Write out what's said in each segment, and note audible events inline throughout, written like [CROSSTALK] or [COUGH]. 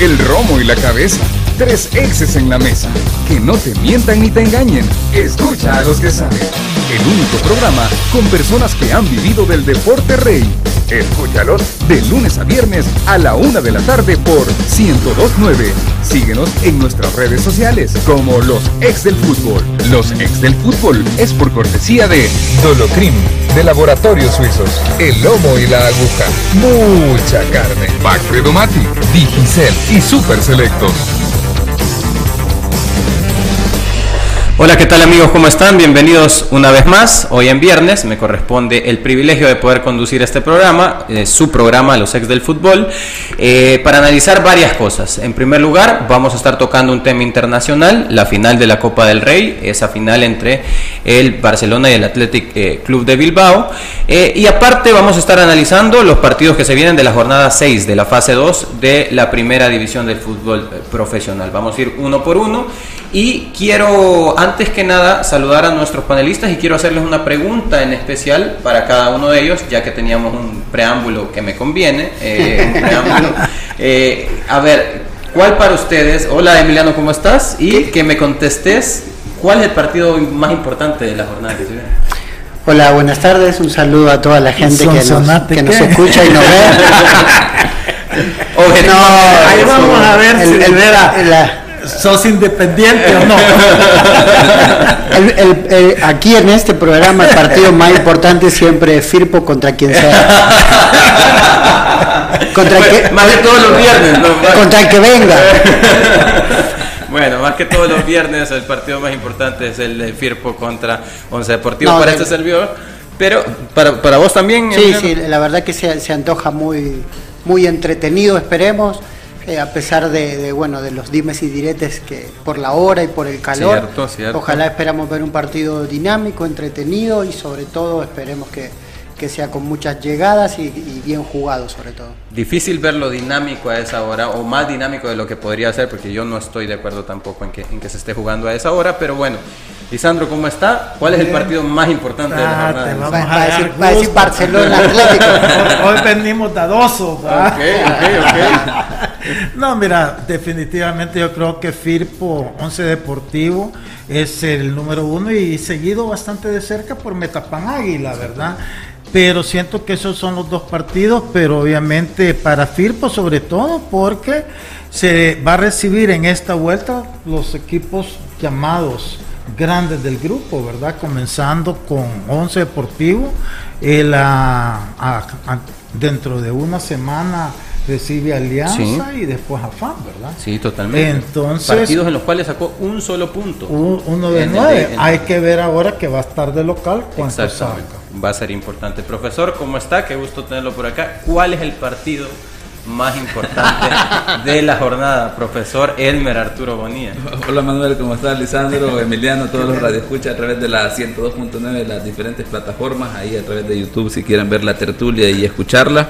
el romo y la cabeza. Tres exes en la mesa. Que no te mientan ni te engañen. Escucha a los que saben. El único programa con personas que han vivido del deporte rey. Escúchalos de lunes a viernes a la una de la tarde por 1029. Síguenos en nuestras redes sociales como los ex del fútbol. Los ex del fútbol es por cortesía de Dolocrim de Laboratorios Suizos. El lomo y la aguja. Mucha carne. Mati, Digicel y Super Selectos. Hola, ¿qué tal amigos? ¿Cómo están? Bienvenidos una vez más. Hoy en viernes me corresponde el privilegio de poder conducir este programa, eh, su programa Los Ex del Fútbol, eh, para analizar varias cosas. En primer lugar, vamos a estar tocando un tema internacional, la final de la Copa del Rey, esa final entre el Barcelona y el Athletic eh, Club de Bilbao. y aparte vamos a estar analizando los partidos que se vienen de la jornada 6 de la fase 2 de la primera división del fútbol profesional. Vamos a ir uno por uno y quiero, antes que nada, saludar a nuestros panelistas y quiero hacerles una pregunta en especial para cada uno de ellos, ya que teníamos un preámbulo que me conviene. Eh, [LAUGHS] eh, a ver, ¿cuál para ustedes? Hola Emiliano, ¿cómo estás? Y que me contestes, ¿cuál es el partido más importante de la jornada que se Hola, buenas tardes. Un saludo a toda la gente que nos, que nos escucha y nos ve. [LAUGHS] no, ahí vamos a ver si el, sos independiente o no. [LAUGHS] aquí en este programa el partido más importante siempre es Firpo contra quien sea. contra que, más de todos los viernes. Contra el que venga. Bueno, más que todos los viernes el partido más importante es el de Firpo contra Once Deportivo para este servidor. Pero para, para vos también. Sí, sí, la verdad que se, se antoja muy, muy entretenido, esperemos. Eh, a pesar de, bueno de los dimes y diretes que por la hora y por el calor. Cierto, cierto. Ojalá esperamos ver un partido dinámico, entretenido y sobre todo esperemos que, que sea con muchas llegadas y, bien jugado sobre todo. Difícil verlo dinámico a esa hora o más dinámico de lo que podría ser porque yo no estoy de acuerdo tampoco en que, en que se esté jugando a esa hora, pero bueno. Lisandro, ¿cómo está? ¿Cuál es el partido más importante de la ah, jornada? Vamos a, decir, va a decir Barcelona Atlético. [LAUGHS] Hoy, venimos dadoso. Ok, ok, ok. [LAUGHS] no, mira, definitivamente yo creo que Firpo 11 Deportivo es el número uno y seguido bastante de cerca por Metapan Águila, ¿verdad? pero siento que esos son los dos partidos, pero obviamente para Firpo sobre todo porque se va a recibir en esta vuelta los equipos llamados grandes del grupo, ¿verdad? Comenzando con 11 Deportivo, el, dentro de una semana recibe Alianza y después a FAM, ¿verdad? Sí, totalmente. Entonces, partidos en los cuales sacó un solo punto. uno de nueve. Hay que ver ahora que va a estar de local cuánto saca va a ser importante. Profesor, ¿cómo está? Qué gusto tenerlo por acá. ¿Cuál es el partido más importante de la jornada, profesor Elmer Arturo Bonilla? Hola Manuel, ¿cómo estás? Lisandro, Emiliano, todos los radioescuchas a través de la 102.9 de las diferentes plataformas, ahí a través de YouTube si quieren ver la tertulia y escucharla.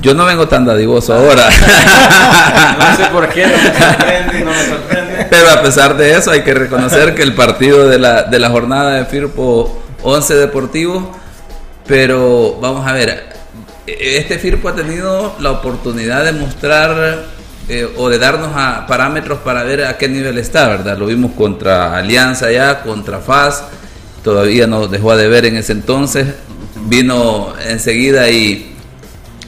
Yo no vengo tan dadivoso ahora. [LAUGHS] no sé por qué, no me sorprende, no me sorprende. Pero a pesar de eso, hay que reconocer que el partido de la, de la jornada de Firpo 11 Deportivo, pero vamos a ver, este Firpo ha tenido la oportunidad de mostrar eh, o de darnos a parámetros para ver a qué nivel está, ¿verdad? Lo vimos contra Alianza ya, contra FAS, todavía nos dejó de ver en ese entonces, vino enseguida y,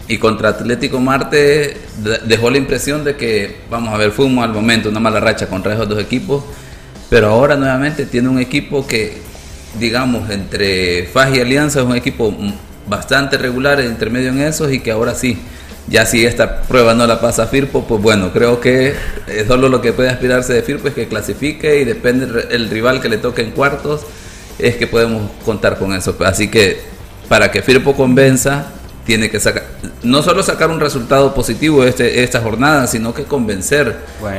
y contra Atlético Marte dejó la impresión de que, vamos a ver, fue un mal momento, una mala racha contra esos dos equipos, pero ahora nuevamente tiene un equipo que digamos, entre FAS y Alianza es un equipo bastante regular, intermedio en esos y que ahora sí, ya si esta prueba no la pasa Firpo, pues bueno, creo que solo lo que puede aspirarse de Firpo es que clasifique y depende el rival que le toque en cuartos, es que podemos contar con eso. Así que para que Firpo convenza, tiene que sacar, no solo sacar un resultado positivo este, esta jornada, sino que convencer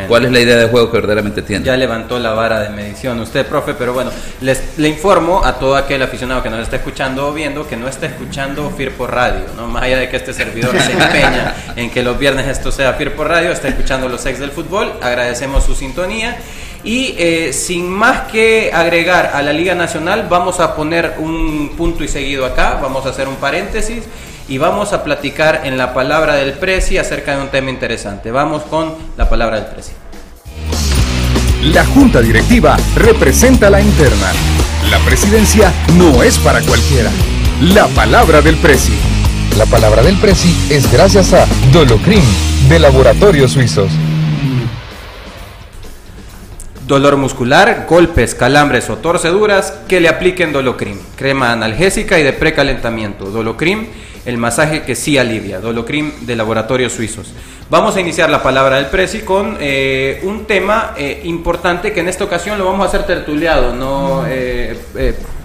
cuál es la idea de juego que verdaderamente tiene. Ya levantó la vara de medición usted, profe, pero bueno, les, le informo a todo aquel aficionado que nos está escuchando o viendo que no está escuchando Firpo Radio, ¿no? más allá de que este servidor se empeña en que los viernes esto sea Firpo Radio, está escuchando los ex del fútbol, agradecemos su sintonía Y eh, sin más que agregar a la Liga Nacional, vamos a poner un punto y seguido acá, vamos a hacer un paréntesis y vamos a platicar en la palabra del Presi acerca de un tema interesante. Vamos con la palabra del Presi. La Junta Directiva representa la interna. La presidencia no es para cualquiera. La palabra del Presi. La palabra del Presi es gracias a Dolocrim de Laboratorios Suizos. Dolor muscular, golpes, calambres o torceduras, que le apliquen Dolocrim. Crema analgésica y de precalentamiento. Dolocrim, el masaje que sí alivia. Dolocrim de Laboratorios Suizos. Vamos a iniciar la palabra del Presi con eh, un tema eh, importante que en esta ocasión lo vamos a hacer tertuliado, ¿no? Eh,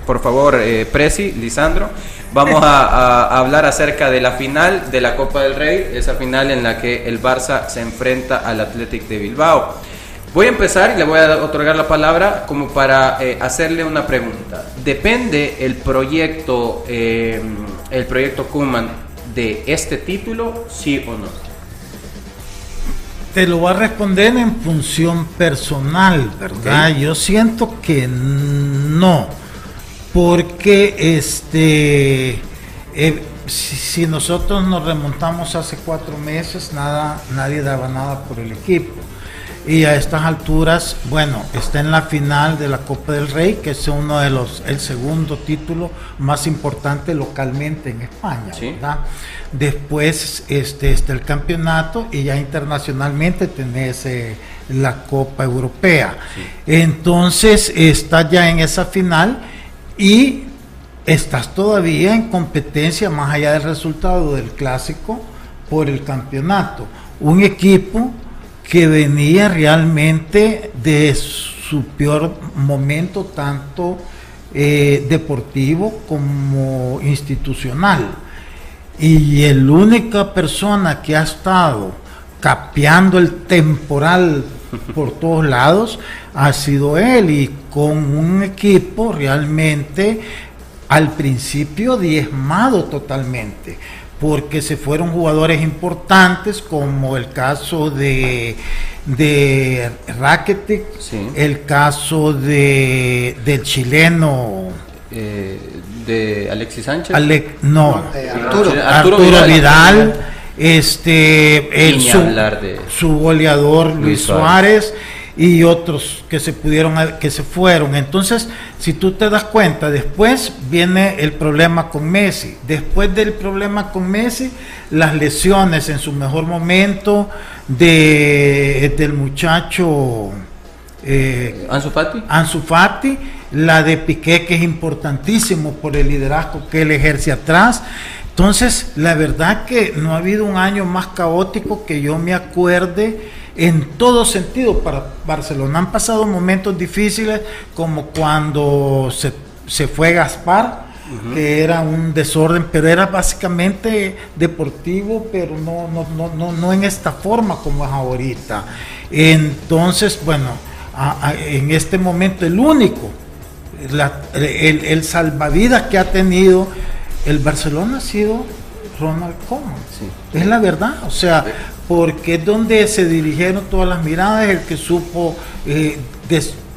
por favor, Presi, Lisandro. Vamos a, hablar acerca de la final de la Copa del Rey, esa final en la que el Barça se enfrenta al Athletic de Bilbao. Voy a empezar y le voy a otorgar la palabra como para hacerle una pregunta. ¿Depende el proyecto, el proyecto Kuman de este título, sí o no? te lo voy a responder en función personal, ¿verdad? Yo siento que no, porque este, eh, si, nosotros nos remontamos hace cuatro meses, nada, nadie daba nada por el equipo. Y a estas alturas, bueno, está en la final de la Copa del Rey, que es uno de los, el segundo título más importante localmente en España, ¿verdad? Después este, está el campeonato y ya internacionalmente tenés eh, la Copa Europea. Entonces está ya en esa final y estás todavía en competencia más allá del resultado del clásico por el campeonato. Un equipo que venía realmente de su peor momento, tanto eh, deportivo como institucional. Y la única persona que ha estado capeando el temporal por todos lados ha sido él y con un equipo realmente al principio diezmado totalmente porque se fueron jugadores importantes como el caso de de Rakitic, el caso de del chileno eh, de Alexis Sánchez. no, Arturo, Vidal, este, el, su, goleador Luis, Suárez. Y otros que se pudieron que se fueron. Entonces, si tú te das cuenta, después viene el problema con Messi. Después del problema con Messi, las lesiones en su mejor momento de del muchacho eh, Ansu Fati. Ansu Fati la de Piqué, que es importantísimo por el liderazgo que él ejerce atrás. Entonces, la verdad que no ha habido un año más caótico que yo me acuerde en todo sentido para Barcelona. Han pasado momentos difíciles como cuando se, se fue Gaspar, que era un desorden, pero era básicamente deportivo, pero no, no, no, no, no en esta forma como es ahorita. Entonces, bueno, en este momento el único el, salvavidas que ha tenido el Barcelona ha sido Ronald Koeman. Es la verdad, o sea, porque es donde se dirigieron todas las miradas, el que supo eh,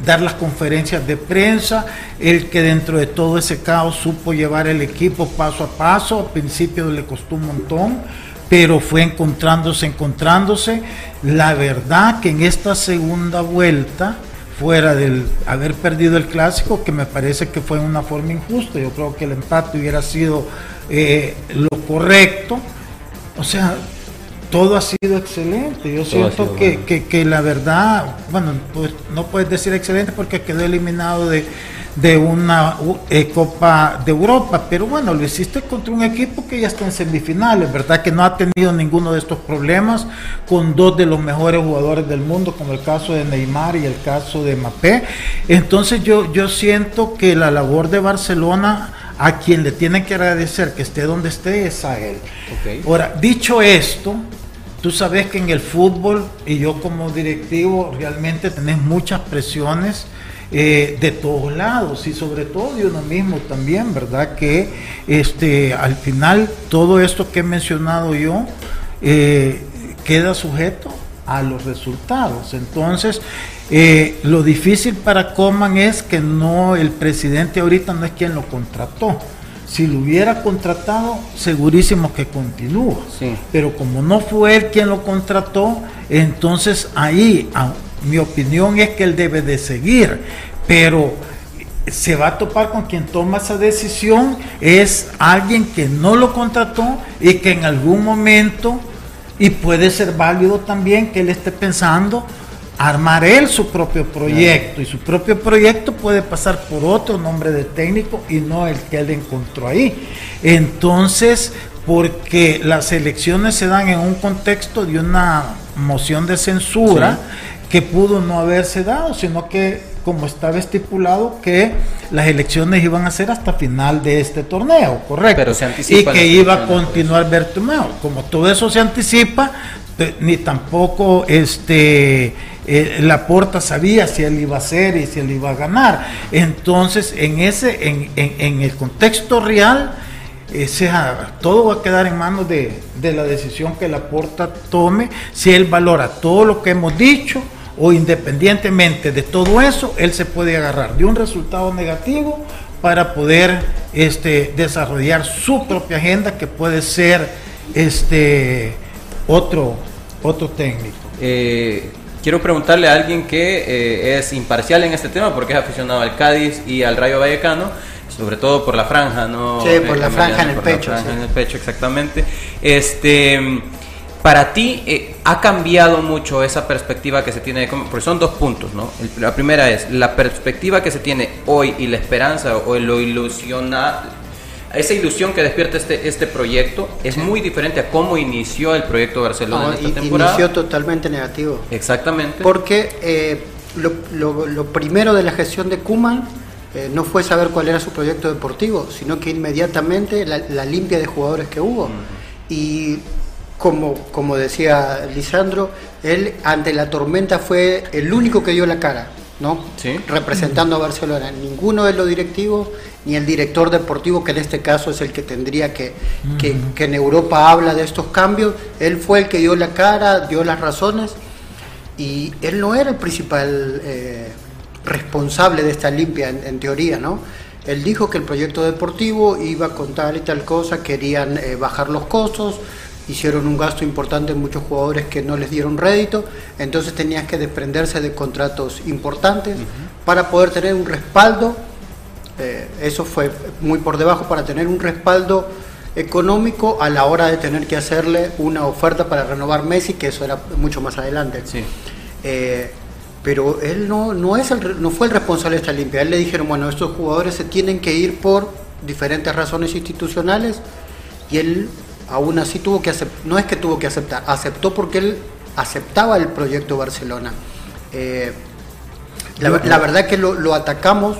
dar las conferencias de prensa, el que dentro de todo ese caos supo llevar el equipo paso a paso, al principio le costó un montón, pero fue encontrándose, encontrándose. La verdad que en esta segunda vuelta, fuera del haber perdido el clásico, que me parece que fue una forma injusta. Yo creo que el empate hubiera sido eh, lo correcto. O sea, todo ha sido excelente. Yo siento que, que, la verdad, bueno, pues no puedes decir excelente porque quedó eliminado de, de una eh, Copa de Europa, pero bueno, lo hiciste contra un equipo que ya está en semifinales, ¿verdad? Que no ha tenido ninguno de estos problemas con dos de los mejores jugadores del mundo, como el caso de Neymar y el caso de Mbappé. Entonces yo, yo siento que la labor de Barcelona a quien le tienen que agradecer que esté donde esté es a él. Ahora, dicho esto, tú sabes que en el fútbol y yo como directivo realmente tenés muchas presiones eh, de todos lados y sobre todo de uno mismo también, ¿verdad? Que este, al final todo esto que he mencionado yo eh, queda sujeto a los resultados. Entonces, eh, lo difícil para Coman es que no, el presidente ahorita no es quien lo contrató. Si lo hubiera contratado, segurísimo que continúa. Pero como no fue él quien lo contrató, entonces ahí, mi opinión es que él debe de seguir. Pero se va a topar con quien toma esa decisión es alguien que no lo contrató y que en algún momento, y puede ser válido también que él esté pensando armar él su propio proyecto y su propio proyecto puede pasar por otro nombre de técnico y no el que él encontró ahí. Entonces, porque las elecciones se dan en un contexto de una moción de censura que pudo no haberse dado, sino que como estaba estipulado que las elecciones iban a ser hasta final de este torneo, correcto. Pero se y que iba a continuar Bertumeo. Como todo eso se anticipa, ni tampoco este eh, la Porta sabía si él iba a ser y si él iba a ganar. Entonces, en ese, en, el contexto real, ese, todo va a quedar en manos de, de la decisión que la Porta tome, si él valora todo lo que hemos dicho o independientemente de todo eso, él se puede agarrar de un resultado negativo para poder este, desarrollar su propia agenda que puede ser este, otro, otro técnico. Eh, quiero preguntarle a alguien que eh, es imparcial en este tema porque es aficionado al Cádiz y al Rayo Vallecano, sobre todo por la franja, ¿no? Sí, por la eh, franja en el pecho. en el pecho, exactamente. Este para ti eh, ha cambiado mucho esa perspectiva que se tiene, porque son dos puntos, ¿no? la primera es la perspectiva que se tiene hoy y la esperanza o lo ilusiona, esa ilusión que despierta este, este proyecto es muy diferente a cómo inició el proyecto Barcelona en esta temporada. Inició totalmente negativo. Exactamente. Porque eh, lo, primero de la gestión de Kuman eh, no fue saber cuál era su proyecto deportivo, sino que inmediatamente la, limpia de jugadores que hubo. Y como, como decía Lisandro, él ante la tormenta fue el único que dio la cara, ¿no? Representando a Barcelona. Ninguno de los directivos, ni el director deportivo, que en este caso es el que tendría que, que, en Europa habla de estos cambios, él fue el que dio la cara, dio las razones, y él no era el principal eh, responsable de esta limpia, en, teoría, ¿no? Él dijo que el proyecto deportivo iba con tal y tal cosa, querían eh, bajar los costos, hicieron un gasto importante en muchos jugadores que no les dieron rédito, entonces tenías que desprenderse de contratos importantes para poder tener un respaldo, eh, eso fue muy por debajo, para tener un respaldo económico a la hora de tener que hacerle una oferta para renovar Messi, que eso era mucho más adelante. Eh, pero él no, no, es el, no fue el responsable de esta limpia. él le dijeron, bueno, estos jugadores se tienen que ir por diferentes razones institucionales y él aún así tuvo que aceptar, no es que tuvo que aceptar, aceptó porque él aceptaba el proyecto Barcelona. Eh, la, verdad que lo, atacamos,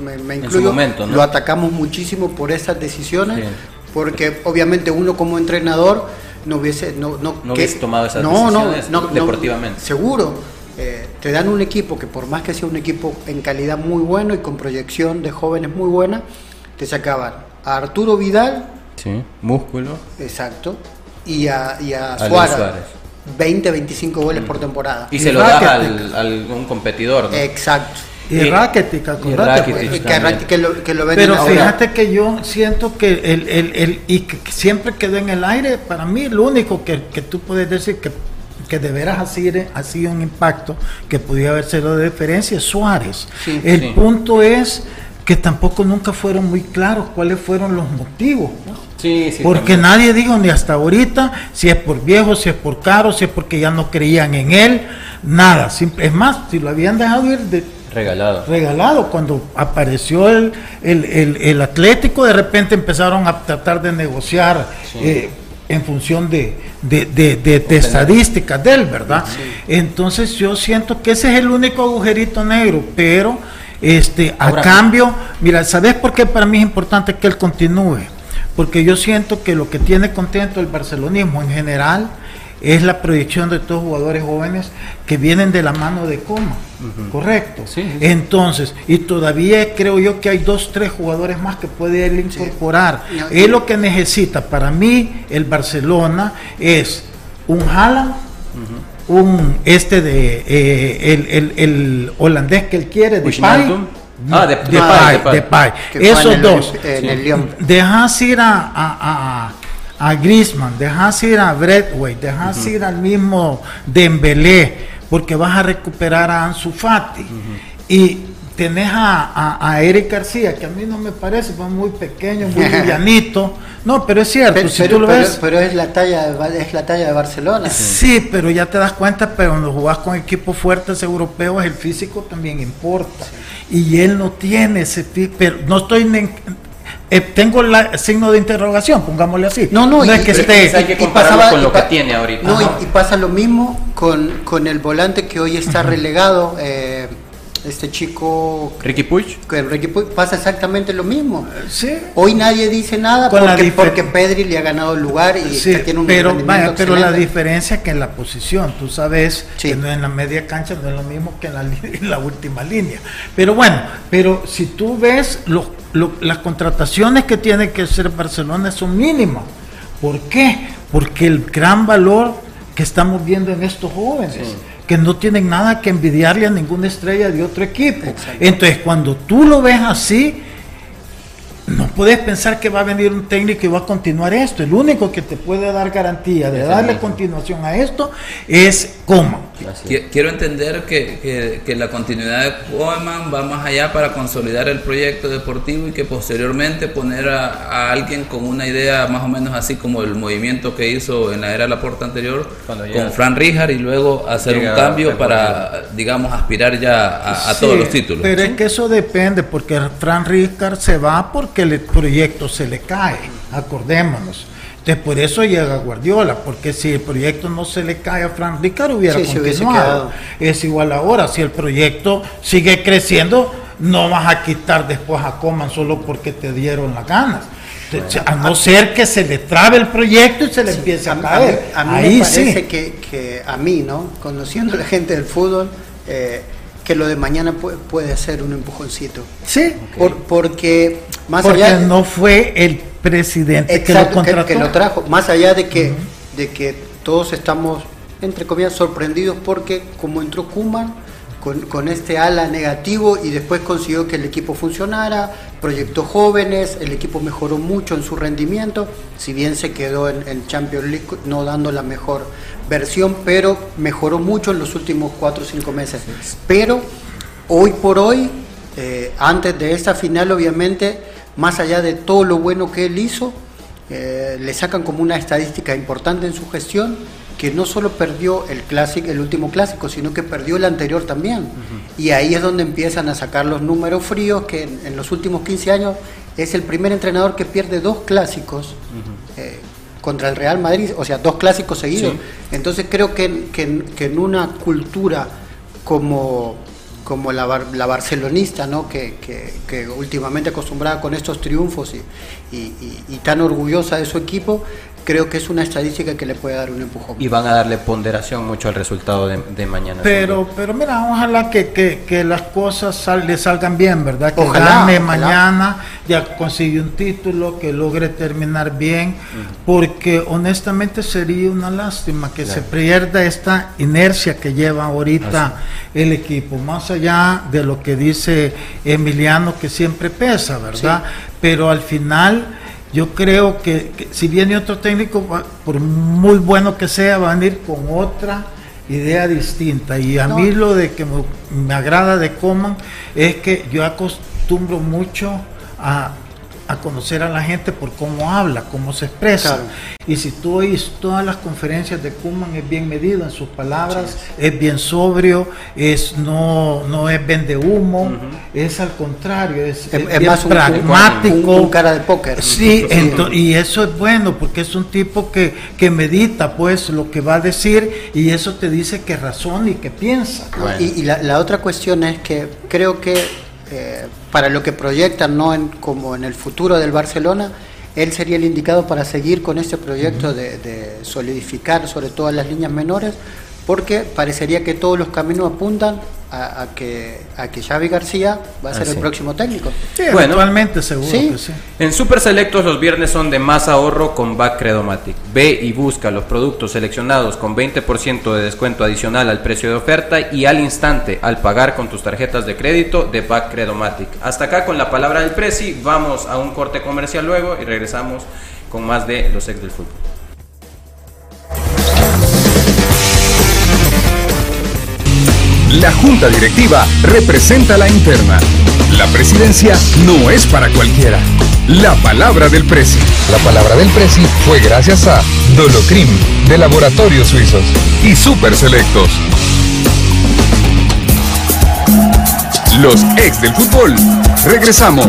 me, incluyo, lo atacamos muchísimo por esas decisiones, porque obviamente uno como entrenador no hubiese, no, no, hubiese tomado esas decisiones deportivamente. seguro, eh, te dan un equipo que por más que sea un equipo en calidad muy bueno y con proyección de jóvenes muy buena, te sacaban a Arturo Vidal, Sí, músculo. Exacto. Y a, y a Suárez. 20, 25 goles por temporada. Y, se lo da al, un competidor, ¿no? Exacto. Y, Rakitic, que, lo, que lo Pero fíjate que yo siento que el, el, el, y que siempre quedó en el aire, para mí lo único que, que tú puedes decir que, que de veras ha sido, ha sido un impacto que podía haber sido de diferencia es Suárez. el punto es que tampoco nunca fueron muy claros cuáles fueron los motivos. Porque nadie dijo ni hasta ahorita si es por viejo, si es por caro, si es porque ya no creían en él, nada. Es más, si lo habían dejado ir de, regalado. Regalado, cuando apareció el, el, Atlético, de repente empezaron a tratar de negociar. Eh, en función de, de, estadísticas de él, ¿verdad? Entonces yo siento que ese es el único agujerito negro, pero este, a cambio, mira, ¿sabes por qué para mí es importante que él continúe? Porque yo siento que lo que tiene contento el barcelonismo en general es la proyección de estos jugadores jóvenes que vienen de la mano de Coma, ¿correcto? Entonces, y todavía creo yo que hay dos, tres jugadores más que puede él incorporar. Es lo que necesita para mí el Barcelona es un Haaland un este de eh, el, el, el, holandés que él quiere, de. Ah, de, de, Pai, Esos dos. Dejas ir a, a, a, a Griezmann, dejas ir a Bradway, dejas ir al mismo Dembélé, porque vas a recuperar a Ansu Fati. Y tenés a, a, Eric García, que a mí no me parece, fue muy pequeño, muy [LAUGHS] livianito. No, pero es cierto, pero, si tú lo ves. Pero es la talla de, es la talla de Barcelona. Sí, pero ya te das cuenta, pero cuando jugás con equipos fuertes europeos, el físico también importa. Y él no tiene ese pero no estoy eh, tengo el signo de interrogación, pongámosle así. No, no, es que esté. Hay que compararlo con lo que tiene ahorita. No, y, pasa lo mismo con, con el volante que hoy está relegado. Eh, este chico Ricky Puig. Ricky Puig pasa exactamente lo mismo. Sí. Hoy nadie dice nada porque, porque Pedri le ha ganado el lugar y tiene un pero vaya, pero la diferencia es que en la posición tú sabes que no en la media cancha no es lo mismo que en la, [LAUGHS] en la última línea. Pero bueno pero si tú ves los, las contrataciones que tiene que hacer Barcelona son mínimas ¿por qué? porque el gran valor que estamos viendo en estos jóvenes que no tienen nada que envidiarle a ninguna estrella de otro equipo. Entonces, cuando tú lo ves así, no puedes pensar que va a venir un técnico y va a continuar esto. El único que te puede dar garantía de darle continuación a esto es Coman. Quiero entender que, la continuidad de Koeman va más allá para consolidar el proyecto deportivo y que posteriormente poner a, alguien con una idea más o menos así como el movimiento que hizo en la era Laporta anterior con Fran Rijard y luego hacer un cambio para, digamos, aspirar ya a, todos los títulos. Pero es que eso depende porque Fran Rijard se va porque el proyecto se le cae, acordémonos. Entonces, por eso llega Guardiola, porque si el proyecto no se le cae a Frank Ricard, hubiera continuado. Es igual ahora, si el proyecto sigue creciendo, no vas a quitar después a Coman solo porque te dieron las ganas. a no ser que se le trabe el proyecto y se le empiece a, caer. A mí, me parece que, a mí, ¿no? Conociendo a la gente del fútbol, eh, que lo de mañana puede, ser un empujoncito. Sí. porque más porque no fue el presidente que lo contrató. Que, lo trajo. Más allá de que, de que todos estamos, entre comillas, sorprendidos porque como entró Kuman con, con, este ala negativo y después consiguió que el equipo funcionara, proyectó jóvenes, el equipo mejoró mucho en su rendimiento, si bien se quedó en el Champions League no dando la mejor versión, pero mejoró mucho en los últimos cuatro o cinco meses. Pero hoy por hoy, eh, antes de esta final, obviamente, más allá de todo lo bueno que él hizo, eh, le sacan como una estadística importante en su gestión, que no solo perdió el clásico, el último clásico, sino que perdió el anterior también. Y ahí es donde empiezan a sacar los números fríos, que en, los últimos 15 años es el primer entrenador que pierde dos clásicos contra el Real Madrid, o sea, dos clásicos seguidos. Entonces creo que, que, en una cultura como, como la, la barcelonista, ¿no? Que, que, últimamente acostumbrada con estos triunfos y, y, tan orgullosa de su equipo, creo que es una estadística que le puede dar un empujón. Y van a darle ponderación mucho al resultado de, mañana. Pero, pero mira, ojalá que, que, las cosas le salgan bien, ¿verdad? Que gane mañana, ya consigue un título, que logre terminar bien, porque honestamente sería una lástima que se pierda esta inercia que lleva ahorita el equipo, más allá de lo que dice Emiliano, que siempre pesa, ¿verdad? Pero al final yo creo que, si viene otro técnico, por muy bueno que sea, va a venir con otra idea distinta. Y a mí lo de que me, agrada de Coman es que yo acostumbro mucho a, a conocer a la gente por cómo habla, cómo se expresa. Y si tú oís todas las conferencias de Kuman, es bien medido en sus palabras, es bien sobrio, es no, no es vende humo, es al contrario, es, más pragmático. Un, cara de póker. Sí, y eso es bueno porque es un tipo que, que medita pues lo que va a decir y eso te dice que razona y que piensa. Y, la, otra cuestión es que creo que eh, para lo que proyectan, no en, como en el futuro del Barcelona, él sería el indicado para seguir con este proyecto de, solidificar sobre todo las líneas menores, porque parecería que todos los caminos apuntan a, que, a que Xavi García va a ser el próximo técnico. Sí, bueno, seguro ¿Sí? que sí. En Super Selectos los viernes son de más ahorro con Back Credomatic. Ve y busca los productos seleccionados con 20% de descuento adicional al precio de oferta y al instante al pagar con tus tarjetas de crédito de Back Credomatic. Hasta acá con la palabra del Prezi, vamos a un corte comercial luego y regresamos con más de los ex del fútbol. La junta directiva representa la interna. La presidencia no es para cualquiera. La palabra del Presi. La palabra del Presi fue gracias a Dolocrim, de Laboratorios Suizos, y Super Selectos. Los ex del fútbol. Regresamos.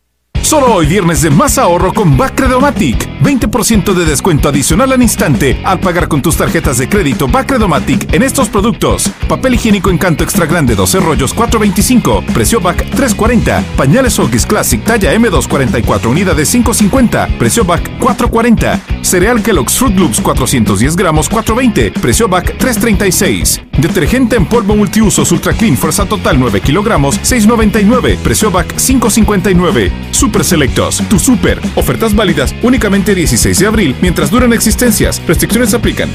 Solo hoy viernes de más ahorro con Bacredomatic. 20% de descuento adicional al instante al pagar con tus tarjetas de crédito Bacredomatic en estos productos. Papel higiénico Encanto Extra Grande 12 rollos 4.25, precio BAC 3.40. Pañales Huggies Classic talla M244 unidades 5.50, precio BAC 4.40. Cereal Kellogg's Fruit Loops 410 gramos 4.20, precio BAC 3.36. Detergente en polvo multiusos Ultra Clean Fuerza Total 9 kilogramos 6.99, precio BAC 5.59. Super Selectos, tu super. Ofertas válidas únicamente 16 de abril mientras duran existencias. Restricciones aplican.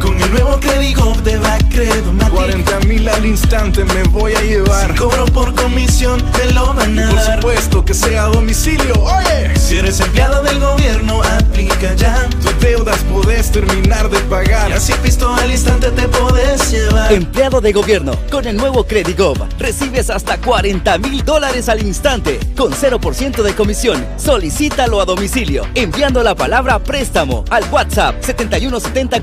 Con el nuevo crédito de Bacredo 40 mil al instante me voy a llevar. cobro por comisión te lo van a Por supuesto que sea a domicilio. Oye, si eres empleado del gobierno, aplica ya. Tus deudas podés terminar de pagar. Y así visto al instante te podés llevar. Empleado de gobierno, con el nuevo Credigo recibes hasta 40 mil dólares al instante, con 0% de comisión. Solicítalo a domicilio, enviando la palabra préstamo al WhatsApp 7170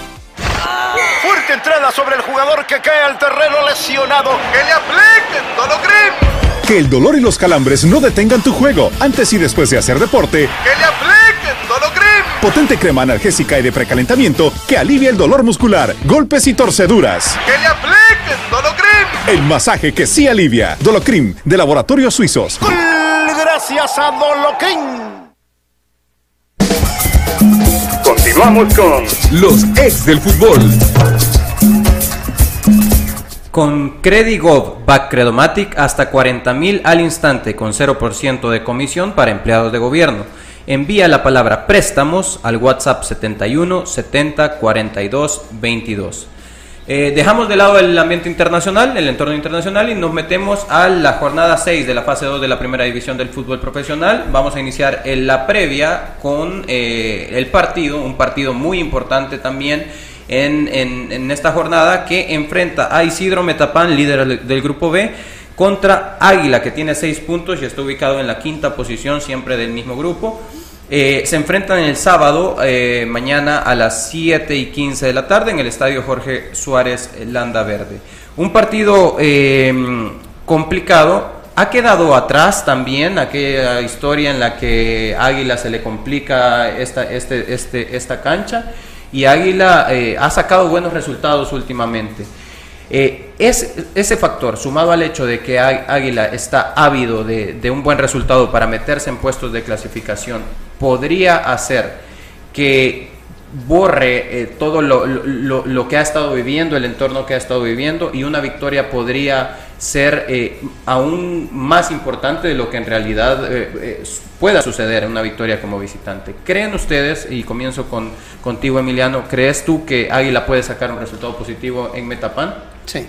Fuerte entrada sobre el jugador que cae al terreno lesionado. ¡Que le apliquen Dolocrim! Que el dolor y los calambres no detengan tu juego antes y después de hacer deporte. ¡Que le apliquen Dolocrim! Potente crema analgésica y de precalentamiento que alivia el dolor muscular, golpes y torceduras. ¡Que le apliquen Dolocrim! El masaje que sí alivia. Dolocrim, de Laboratorios Suizos. Gracias a Dolocrim. Continuamos con los ex del fútbol. Con Credigov Back Credomatic hasta 40 mil al instante con 0% de comisión para empleados de gobierno. Envía la palabra préstamos al WhatsApp 71 70 42 22. Eh, dejamos de lado el ambiente internacional, el entorno internacional y nos metemos a la jornada 6 de la fase 2 de la primera división del fútbol profesional. Vamos a iniciar en la previa con eh, el partido, un partido muy importante también en, esta jornada que enfrenta a Isidro Metapán, líder del grupo B, contra Águila que tiene 6 puntos y está ubicado en la quinta posición siempre del mismo grupo. Eh, se enfrentan el sábado, eh, mañana a las 7 y 15 de la tarde en el estadio Jorge Suárez Landa Verde. Un partido eh, complicado. Ha quedado atrás también aquella historia en la que Águila se le complica esta, este, este, esta cancha y Águila ha sacado buenos resultados últimamente. es, ese factor, sumado al hecho de que Águila está ávido de, de, un buen resultado para meterse en puestos de clasificación, podría hacer que borre eh, todo lo, que ha estado viviendo, el entorno que ha estado viviendo, y una victoria podría ser eh, aún más importante de lo que en realidad eh, eh, pueda suceder en una victoria como visitante. ¿Creen ustedes, y comienzo con, contigo Emiliano, ¿crees tú que Águila puede sacar un resultado positivo en Metapan? Sí.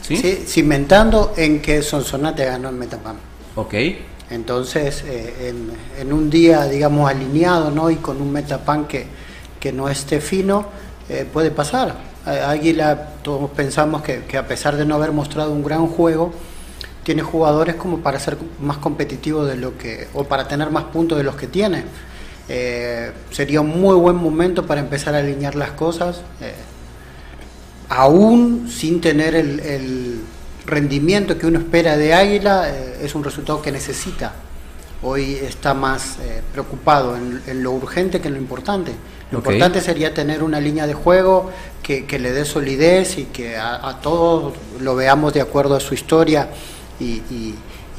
¿Sí? sí cimentando en que Sonsonate ganó en Metapan. Ok. Entonces, en, en, un día, digamos, alineado, ¿no? Y con un Metapan que, que no esté fino, puede pasar Águila, todos pensamos que, a pesar de no haber mostrado un gran juego, tiene jugadores como para ser más competitivo de lo que, o para tener más puntos de los que tiene. Eh, sería un muy buen momento para empezar a alinear las cosas, eh, aún sin tener el, rendimiento que uno espera de Águila, eh, es un resultado que necesita. Hoy está más preocupado en, lo urgente que en lo importante. Lo importante sería tener una línea de juego que, le dé solidez y que a, todos lo veamos de acuerdo a su historia y,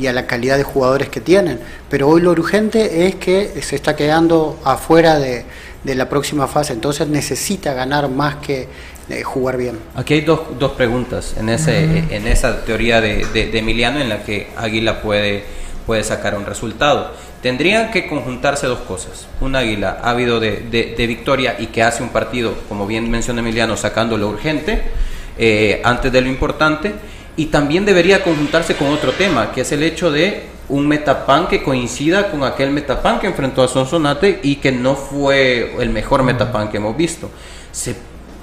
a la calidad de jugadores que tienen. Pero hoy lo urgente es que se está quedando afuera de, la próxima fase, entonces necesita ganar más que eh, jugar bien. Aquí hay dos, dos preguntas en, ese, en esa teoría de, de, Emiliano en la que Águila puede, puede sacar un resultado. Tendrían que conjuntarse dos cosas. Un águila ávido de, de, victoria y que hace un partido, como bien menciona Emiliano, sacando lo urgente eh, antes de lo importante. Y también debería conjuntarse con otro tema, que es el hecho de un metapan que coincida con aquel metapan que enfrentó a Sonsonate y que no fue el mejor metapan que hemos visto. Se,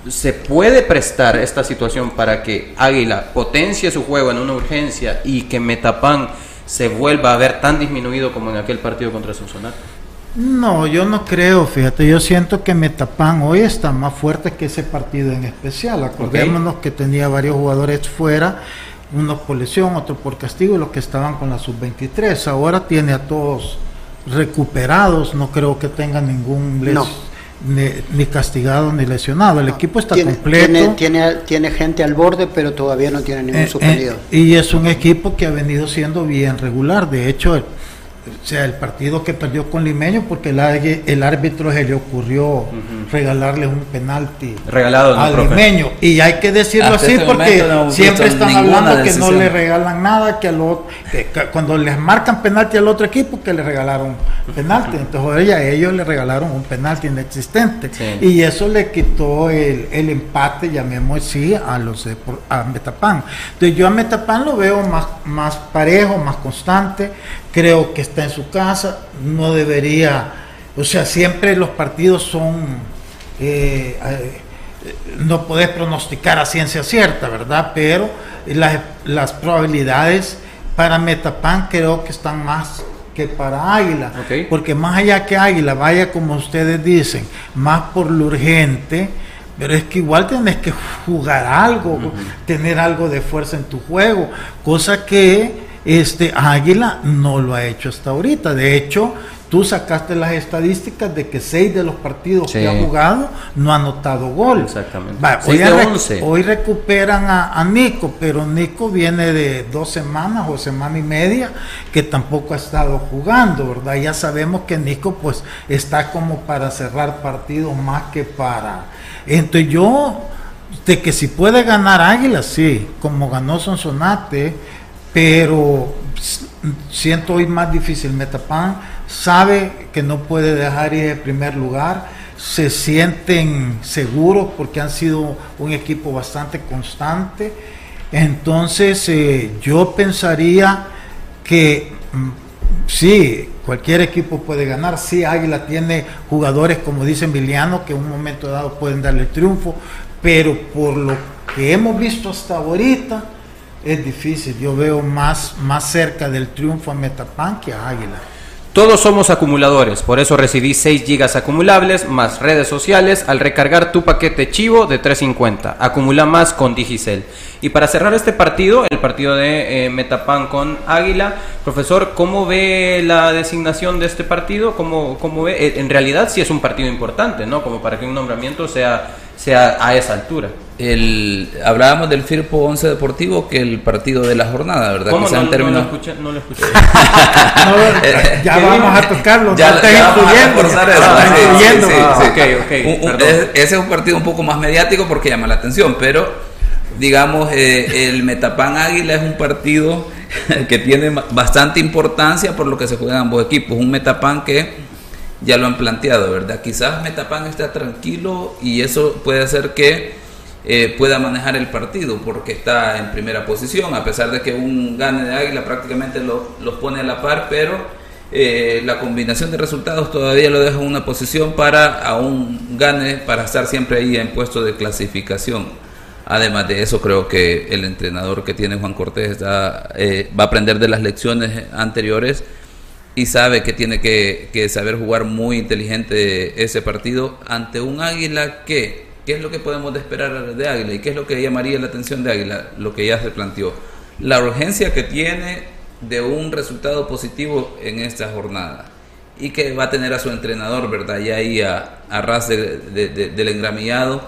se puede prestar esta situación para que Águila potencie su juego en una urgencia y que Metapan se vuelva a ver tan disminuido como en aquel partido contra Sonsonate? No, yo no creo, fíjate, yo siento que Metapan hoy está más fuerte que ese partido en especial. Acordémonos que tenía varios jugadores fuera, unos por lesión, otros por castigo, y los que estaban con la sub-23. Ahora tiene a todos recuperados, no creo que tenga ningún ni, castigado ni lesionado. El equipo está completo. Tiene, tiene, gente al borde, pero todavía no tiene ningún eh, eh, suspendido. y es un equipo que ha venido siendo bien regular. De hecho, o sea, el partido que perdió con Limeño porque el, el árbitro se le ocurrió regalarle un penalti Regalado, al Limeño. Y hay que decirlo así porque siempre están hablando que no le regalan nada, que, cuando les marcan penalti al otro equipo que le regalaron penalti. Entonces a ellos le regalaron un penalti inexistente. Y eso le quitó el, empate, llamemos así, a los a Metapán. Entonces yo a Metapán lo veo más, más parejo, más constante creo que está en su casa, no debería, o sea, siempre los partidos son, eh, eh, no podés pronosticar a ciencia cierta, ¿verdad? Pero las, las probabilidades para Metapan creo que están más que para Águila, porque más allá que Águila vaya como ustedes dicen, más por lo urgente, pero es que igual tienes que jugar algo, tener algo de fuerza en tu juego, cosa que este Águila no lo ha hecho hasta ahorita. De hecho, tú sacaste las estadísticas de que seis de los partidos que ha jugado no ha anotado gol. Exactamente. hoy, recuperan a, Nico, pero Nico viene de dos semanas o semana y media que tampoco ha estado jugando, ¿verdad? Ya sabemos que Nico pues está como para cerrar partidos más que para... Entonces yo, de que si puede ganar Águila, sí, como ganó Sonsonate pero siento hoy más difícil. Metapan sabe que no puede dejar ir en primer lugar, se sienten seguros porque han sido un equipo bastante constante. Entonces eh, yo pensaría que mm, sí, cualquier equipo puede ganar. Sí, Águila tiene jugadores, como dice Emiliano, que en un momento dado pueden darle triunfo, pero por lo que hemos visto hasta ahorita, es difícil. Yo veo más, más cerca del triunfo a Metapan que a Águila. Todos somos acumuladores, por eso recibí 6 gigas acumulables más redes sociales al recargar tu paquete chivo de 350. Acumula más con Digicel. Y para cerrar este partido, el partido de eh, Metapan con Águila, profesor, ¿cómo ve la designación de este partido? ¿Cómo, cómo ve? Eh, en realidad sí es un partido importante, ¿no? Como para que un nombramiento sea sea a esa altura. El, hablábamos del Firpo 11 Deportivo que el partido de la jornada, ¿verdad? ¿Cómo no, no, lo escuché? No lo escuché. [LAUGHS] [LAUGHS] ya vamos a tocarlo. Ya, ya vamos a ese es un partido un poco más mediático porque llama la atención, pero digamos, eh, el Metapan Águila es un partido [LAUGHS] que tiene bastante importancia por lo que se juegan ambos equipos. Un Metapan que ya lo han planteado, ¿verdad? Quizás Metapan está tranquilo y eso puede hacer que eh, pueda manejar el partido porque está en primera posición, a pesar de que un gane de Águila prácticamente los pone a la par, pero eh, la combinación de resultados todavía lo deja en una posición para aún gane, para estar siempre ahí en puesto de clasificación. Además de eso, creo que el entrenador que tiene Juan Cortés eh, va a aprender de las lecciones anteriores y sabe que tiene que, saber jugar muy inteligente ese partido ante un Águila que, ¿qué es lo que podemos esperar de Águila? ¿Y qué es lo que llamaría la atención de Águila? Lo que ya se planteó. La urgencia que tiene de un resultado positivo en esta jornada y que va a tener a su entrenador, ¿verdad? Ya ahí a, ras del engramillado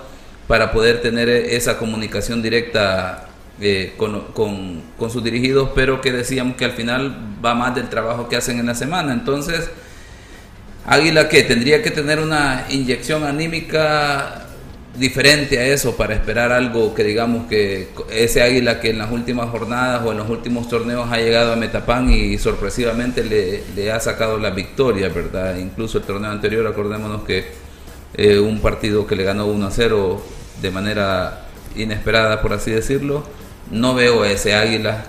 para poder tener esa comunicación directa eh, con, sus dirigidos, pero que decíamos que al final va más del trabajo que hacen en la semana. Entonces, Águila que tendría que tener una inyección anímica diferente a eso para esperar algo que digamos que ese águila que en las últimas jornadas o en los últimos torneos ha llegado a Metapán y sorpresivamente le, ha sacado la victoria, ¿verdad? Incluso el torneo anterior, acordémonos que eh, un partido que le ganó 1 a 0 de manera inesperada, por así decirlo, no veo a ese águila,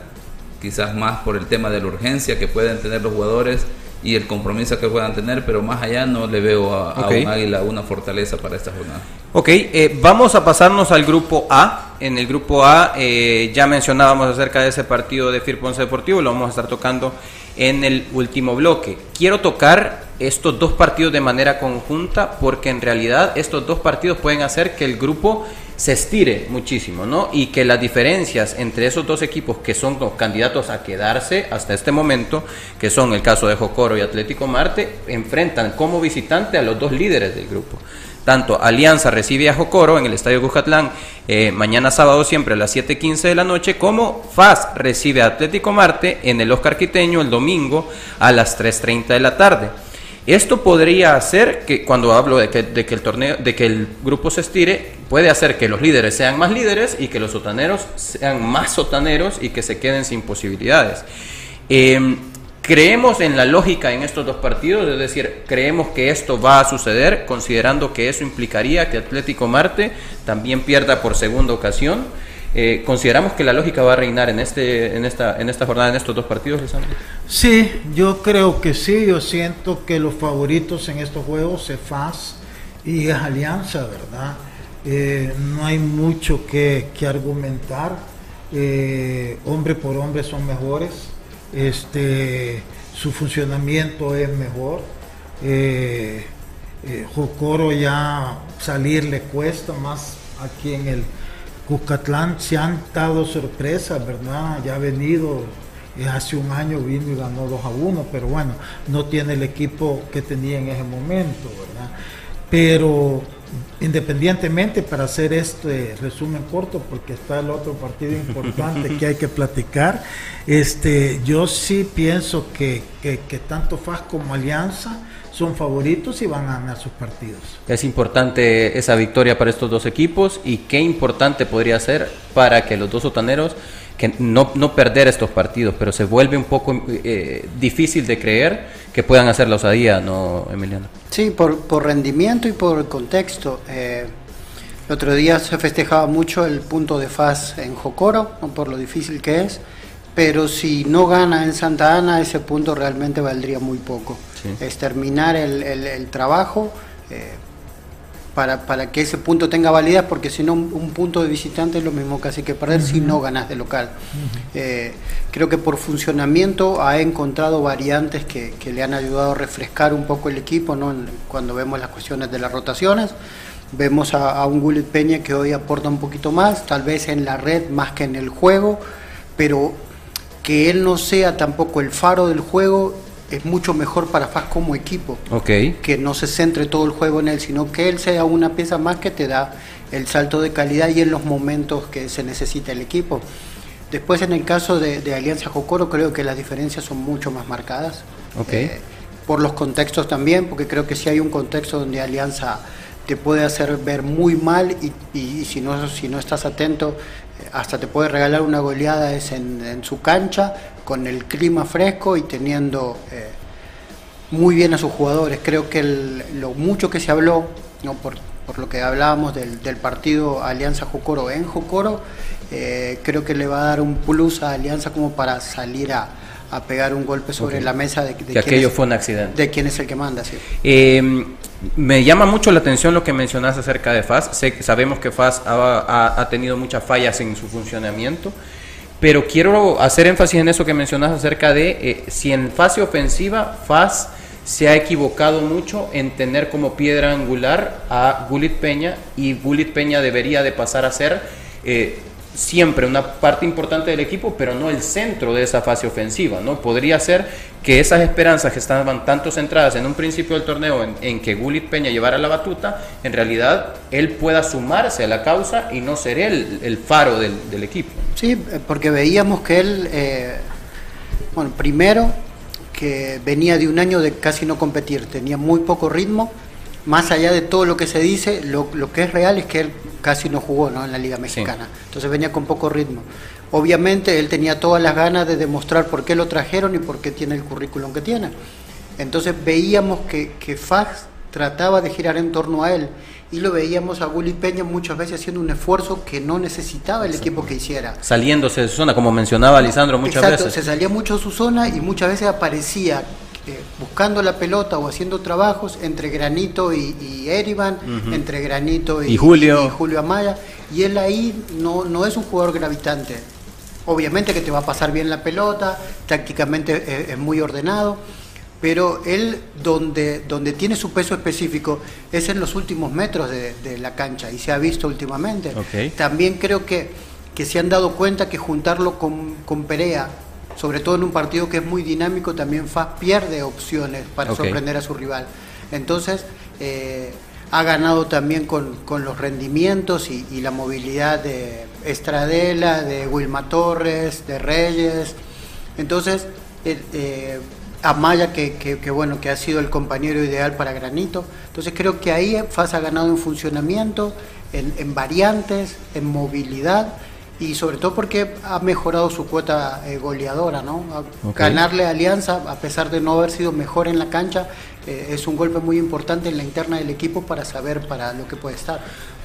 quizás más por el tema de la urgencia que pueden tener los jugadores y el compromiso que puedan tener, pero más allá no le veo a, un águila una fortaleza para esta jornada. Ok, eh, vamos a pasarnos al grupo A. En el grupo A eh, ya mencionábamos acerca de ese partido de Firponce Deportivo, lo vamos a estar tocando en el último bloque. Quiero tocar estos dos partidos de manera conjunta porque en realidad estos dos partidos pueden hacer que el grupo se estire muchísimo, ¿no? Y que las diferencias entre esos dos equipos que son candidatos a quedarse hasta este momento, que son el caso de Jocoro y Atlético Marte, enfrentan como visitante a los dos líderes del grupo. Tanto Alianza recibe a Jocoro en el Estadio Cujatlán eh, mañana sábado siempre a las 7.15 de la noche, como FAS recibe a Atlético Marte en el Oscar Quiteño el domingo a las 3.30 de la tarde. Esto podría hacer que, cuando hablo de que, el torneo, de que el grupo se estire, puede hacer que los líderes sean más líderes y que los sotaneros sean más sotaneros y que se queden sin posibilidades. Em, creemos en la lógica en estos dos partidos, es decir, creemos que esto va a suceder, considerando que eso implicaría que Atlético Marte también pierda por segunda ocasión. Eh, ¿Consideramos que la lógica va a reinar en, este, en, esta, en esta jornada, en estos dos partidos, Lisandro? Sí, yo creo que sí. Yo siento que los favoritos en estos juegos es FAS y es Alianza, ¿verdad? Eh, no hay mucho que, argumentar. Eh, hombre por hombre son mejores. Este, su funcionamiento es mejor. Jocoro ya salir le cuesta más aquí en el Cuscatlán se han dado sorpresas, ¿verdad? Ya ha venido, eh, hace un año vino y ganó 2 a 1, pero bueno, no tiene el equipo que tenía en ese momento, ¿verdad? Pero independientemente para hacer este resumen corto, porque está el otro partido importante que hay que platicar, este, yo sí pienso que, que, que tanto FAS como Alianza, son favoritos y van a ganar sus partidos. Es importante esa victoria para estos dos equipos y qué importante podría ser para que los dos sotaneros que no, no perder estos partidos, pero se vuelve un poco eh, difícil de creer que puedan hacer la osadía, ¿no, Emiliano? Sí, por, por rendimiento y por contexto. Eh, el otro día se festejaba mucho el punto de faz en Jocoro, por lo difícil que es, pero si no gana en Santa Ana, ese punto realmente valdría muy poco es terminar el, trabajo eh, para, para, que ese punto tenga validez, porque si no, un, punto de visitante es lo mismo casi que perder si no ganas de local. Eh, creo que por funcionamiento ha encontrado variantes que, le han ayudado a refrescar un poco el equipo ¿no? cuando vemos las cuestiones de las rotaciones. Vemos a, un Gullit Peña que hoy aporta un poquito más, tal vez en la red más que en el juego, pero que él no sea tampoco el faro del juego es mucho mejor para FAS como equipo. Que no se centre todo el juego en él, sino que él sea una pieza más que te da el salto de calidad y en los momentos que se necesita el equipo. Después en el caso de, Alianza Jocoro creo que las diferencias son mucho más marcadas. Eh, por los contextos también, porque creo que si hay un contexto donde Alianza te puede hacer ver muy mal y, si, no, si no estás atento, hasta te puede regalar una goleada es en, su cancha, con el clima fresco y teniendo eh, muy bien a sus jugadores. Creo que lo mucho que se habló, ¿no? por, por lo que hablábamos del, del partido Alianza Jocoro en Jocoro, eh, creo que le va a dar un plus a Alianza como para salir a, a pegar un golpe sobre la mesa de, que aquello fue un accidente. De quién es el que manda, sí. Eh, me llama mucho la atención lo que mencionas acerca de FAS. sabemos que FAS ha, ha, tenido muchas fallas en su funcionamiento, pero quiero hacer énfasis en eso que mencionas acerca de eh, si en fase ofensiva FAS se ha equivocado mucho en tener como piedra angular a Gulit Peña y Gulit Peña debería de pasar a ser eh, siempre una parte importante del equipo, pero no el centro de esa fase ofensiva, ¿no? Podría ser que esas esperanzas que estaban tanto centradas en un principio del torneo en, que Gulit Peña llevara la batuta, en realidad él pueda sumarse a la causa y no ser él el faro del, equipo. Sí, porque veíamos que él, eh, bueno, primero que venía de un año de casi no competir, tenía muy poco ritmo, más allá de todo lo que se dice, lo, que es real es que él casi no jugó ¿no? en la Liga Mexicana, entonces venía con poco ritmo. Obviamente él tenía todas las ganas de demostrar por qué lo trajeron y por qué tiene el currículum que tiene. Entonces veíamos que, que Fax trataba de girar en torno a él y lo veíamos a Willy Peña muchas veces haciendo un esfuerzo que no necesitaba el equipo que hiciera. Saliéndose de su zona, como mencionaba Lisandro muchas Exacto, se salía mucho de su zona y muchas veces aparecía eh, buscando la pelota o haciendo trabajos entre Granito y, y Erivan, entre Granito y, Julio. y, Julio Amaya, y él ahí no, no es un jugador gravitante. Obviamente que te va a pasar bien la pelota, tácticamente es, muy ordenado, pero él donde, donde tiene su peso específico es en los últimos metros de, la cancha y se ha visto últimamente. También creo que, que se han dado cuenta que juntarlo con, con Perea sobre todo en un partido que es muy dinámico, también FAS pierde opciones para sorprender a su rival. Entonces, eh, ha ganado también con, los rendimientos y, la movilidad de Estradela, de Wilma Torres, de Reyes. Entonces, eh, eh, Amaya, que, bueno, que ha sido el compañero ideal para Granito. Entonces creo que ahí FAS ha ganado en funcionamiento, en, en variantes, en movilidad y sobre todo porque ha mejorado su cuota eh, goleadora, ¿no? Ganarle a Alianza, a pesar de no haber sido mejor en la cancha, eh, es un golpe muy importante en la interna del equipo para saber para lo que puede estar.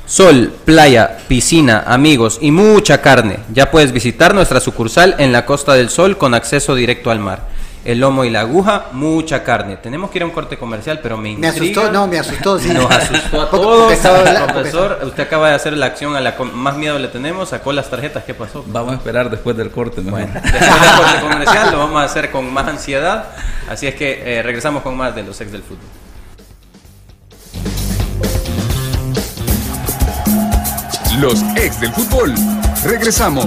Sol, playa, piscina, amigos y mucha carne. Ya puedes visitar nuestra sucursal en la Costa del Sol con acceso directo al mar el lomo y la aguja, mucha carne. Tenemos que ir a un corte comercial, pero me intriga. Me asustó, no, me asustó, sí. Nos asustó a [LAUGHS] todos. profesor, usted acaba de hacer la acción a la que más miedo le tenemos, sacó las tarjetas, ¿qué pasó? Vamos a esperar después del corte, Bueno, después del corte comercial lo vamos a hacer con más ansiedad, así es que eh, regresamos con más de los ex del fútbol. Los ex del fútbol. Regresamos.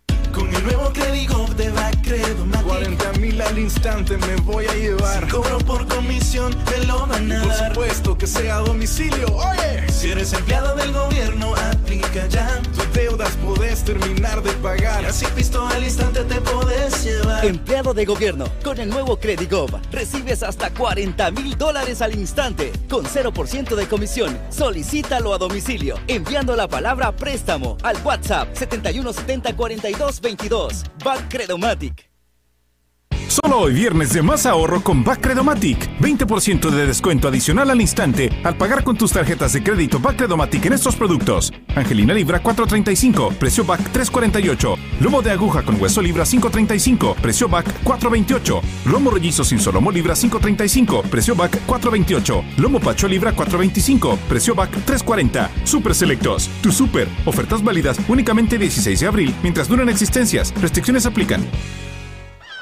Con el nuevo Credigo de Bacredo 40 mil al instante me voy a llevar. Si cobro por comisión, te lo van a Por supuesto que sea a domicilio. Oye, si eres empleado del gobierno, aplica ya. Tus deudas podés terminar de pagar. Y así visto al instante te podés llevar. Empleado de gobierno, con el nuevo Credigo recibes hasta 40 mil dólares al instante, con 0% de comisión. Solicítalo a domicilio, enviando la palabra préstamo al WhatsApp 7170 42 22. Credomatic. Solo hoy viernes de más ahorro con Credomatic. 20% de descuento adicional al instante al pagar con tus tarjetas de crédito Credomatic en estos productos. Angelina libra 4.35, precio BAC 3.48. Lomo de aguja con hueso libra 5.35, precio BAC 4.28. Lomo rollizo sin solomo libra 5.35, precio BAC 4.28. Lomo pacho libra 4.25, precio BAC 3.40. Super Selectos, tu super. Ofertas válidas únicamente 16 de abril mientras duran existencias. Restricciones aplican.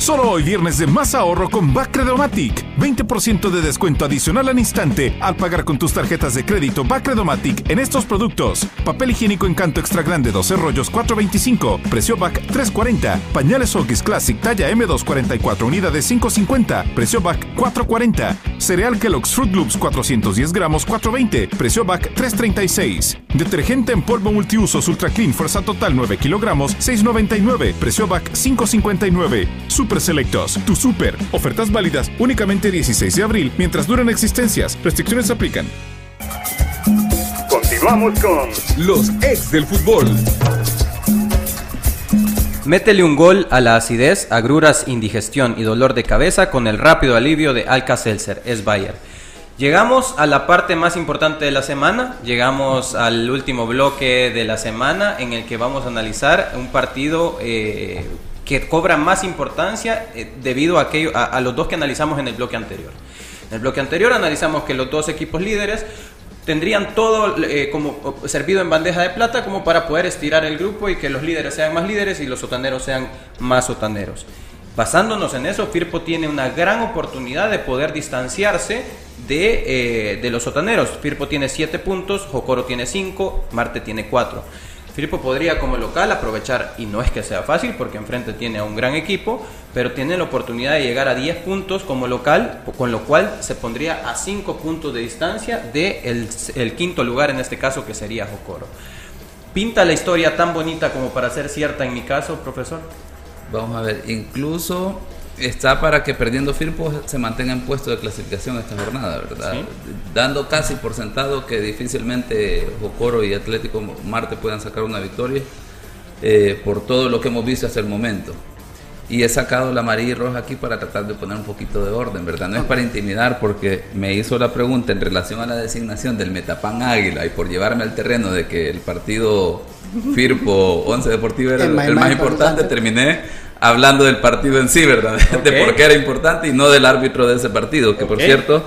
Solo hoy viernes de más ahorro con Bacredomatic. 20% de descuento adicional al instante al pagar con tus tarjetas de crédito Bacredomatic en estos productos. Papel higiénico Encanto Extra Grande 12 rollos 4.25, precio BAC 3.40. Pañales Huggies Classic talla M244 unidades 5.50, precio BAC 4.40. Cereal Kellogg's Fruit Loops 410 gramos 4.20, precio BAC 3.36. Detergente en polvo multiusos Ultra Clean Fuerza Total 9 kilogramos 6.99, precio BAC 5.59. Super Selectos, tu super. Ofertas válidas únicamente 16 de abril mientras duran existencias. Restricciones aplican. Continuamos con los ex del fútbol. Métele un gol a la acidez, agruras, indigestión y dolor de cabeza con el rápido alivio de Alka-Seltzer, es Bayer. Llegamos a la parte más importante de la semana, llegamos al último bloque de la semana en el que vamos a analizar un partido eh, que cobra más importancia eh, debido a, aquello, a, los dos que analizamos en el bloque anterior. En el bloque anterior analizamos que los dos equipos líderes tendrían todo eh, como servido en bandeja de plata como para poder estirar el grupo y que los líderes sean más líderes y los sotaneros sean más sotaneros. Basándonos en eso, Firpo tiene una gran oportunidad de poder distanciarse de, eh, de los sotaneros. Firpo tiene 7 puntos, Jocoro tiene 5, Marte tiene 4. Firpo podría como local aprovechar, y no es que sea fácil porque enfrente tiene a un gran equipo, pero tiene la oportunidad de llegar a 10 puntos como local, con lo cual se pondría a 5 puntos de distancia del de el quinto lugar, en este caso que sería Jocoro. ¿Pinta la historia tan bonita como para ser cierta en mi caso, profesor? Vamos a ver, incluso está para que perdiendo Firpo se mantenga en puesto de clasificación esta jornada, ¿verdad? ¿Sí? Dando casi por sentado que difícilmente Jocoro y Atlético Marte puedan sacar una victoria eh, por todo lo que hemos visto hasta el momento. Y he sacado la amarilla y roja aquí para tratar de poner un poquito de orden, ¿verdad? No es para intimidar porque me hizo la pregunta en relación a la designación del Metapan Águila y por llevarme al terreno de que el partido Firpo 11 Deportivo era el, el más, más importante, importante, terminé hablando del partido en sí, ¿verdad? [LAUGHS] Okay. De por qué era importante y no del árbitro de ese partido, que okay. por cierto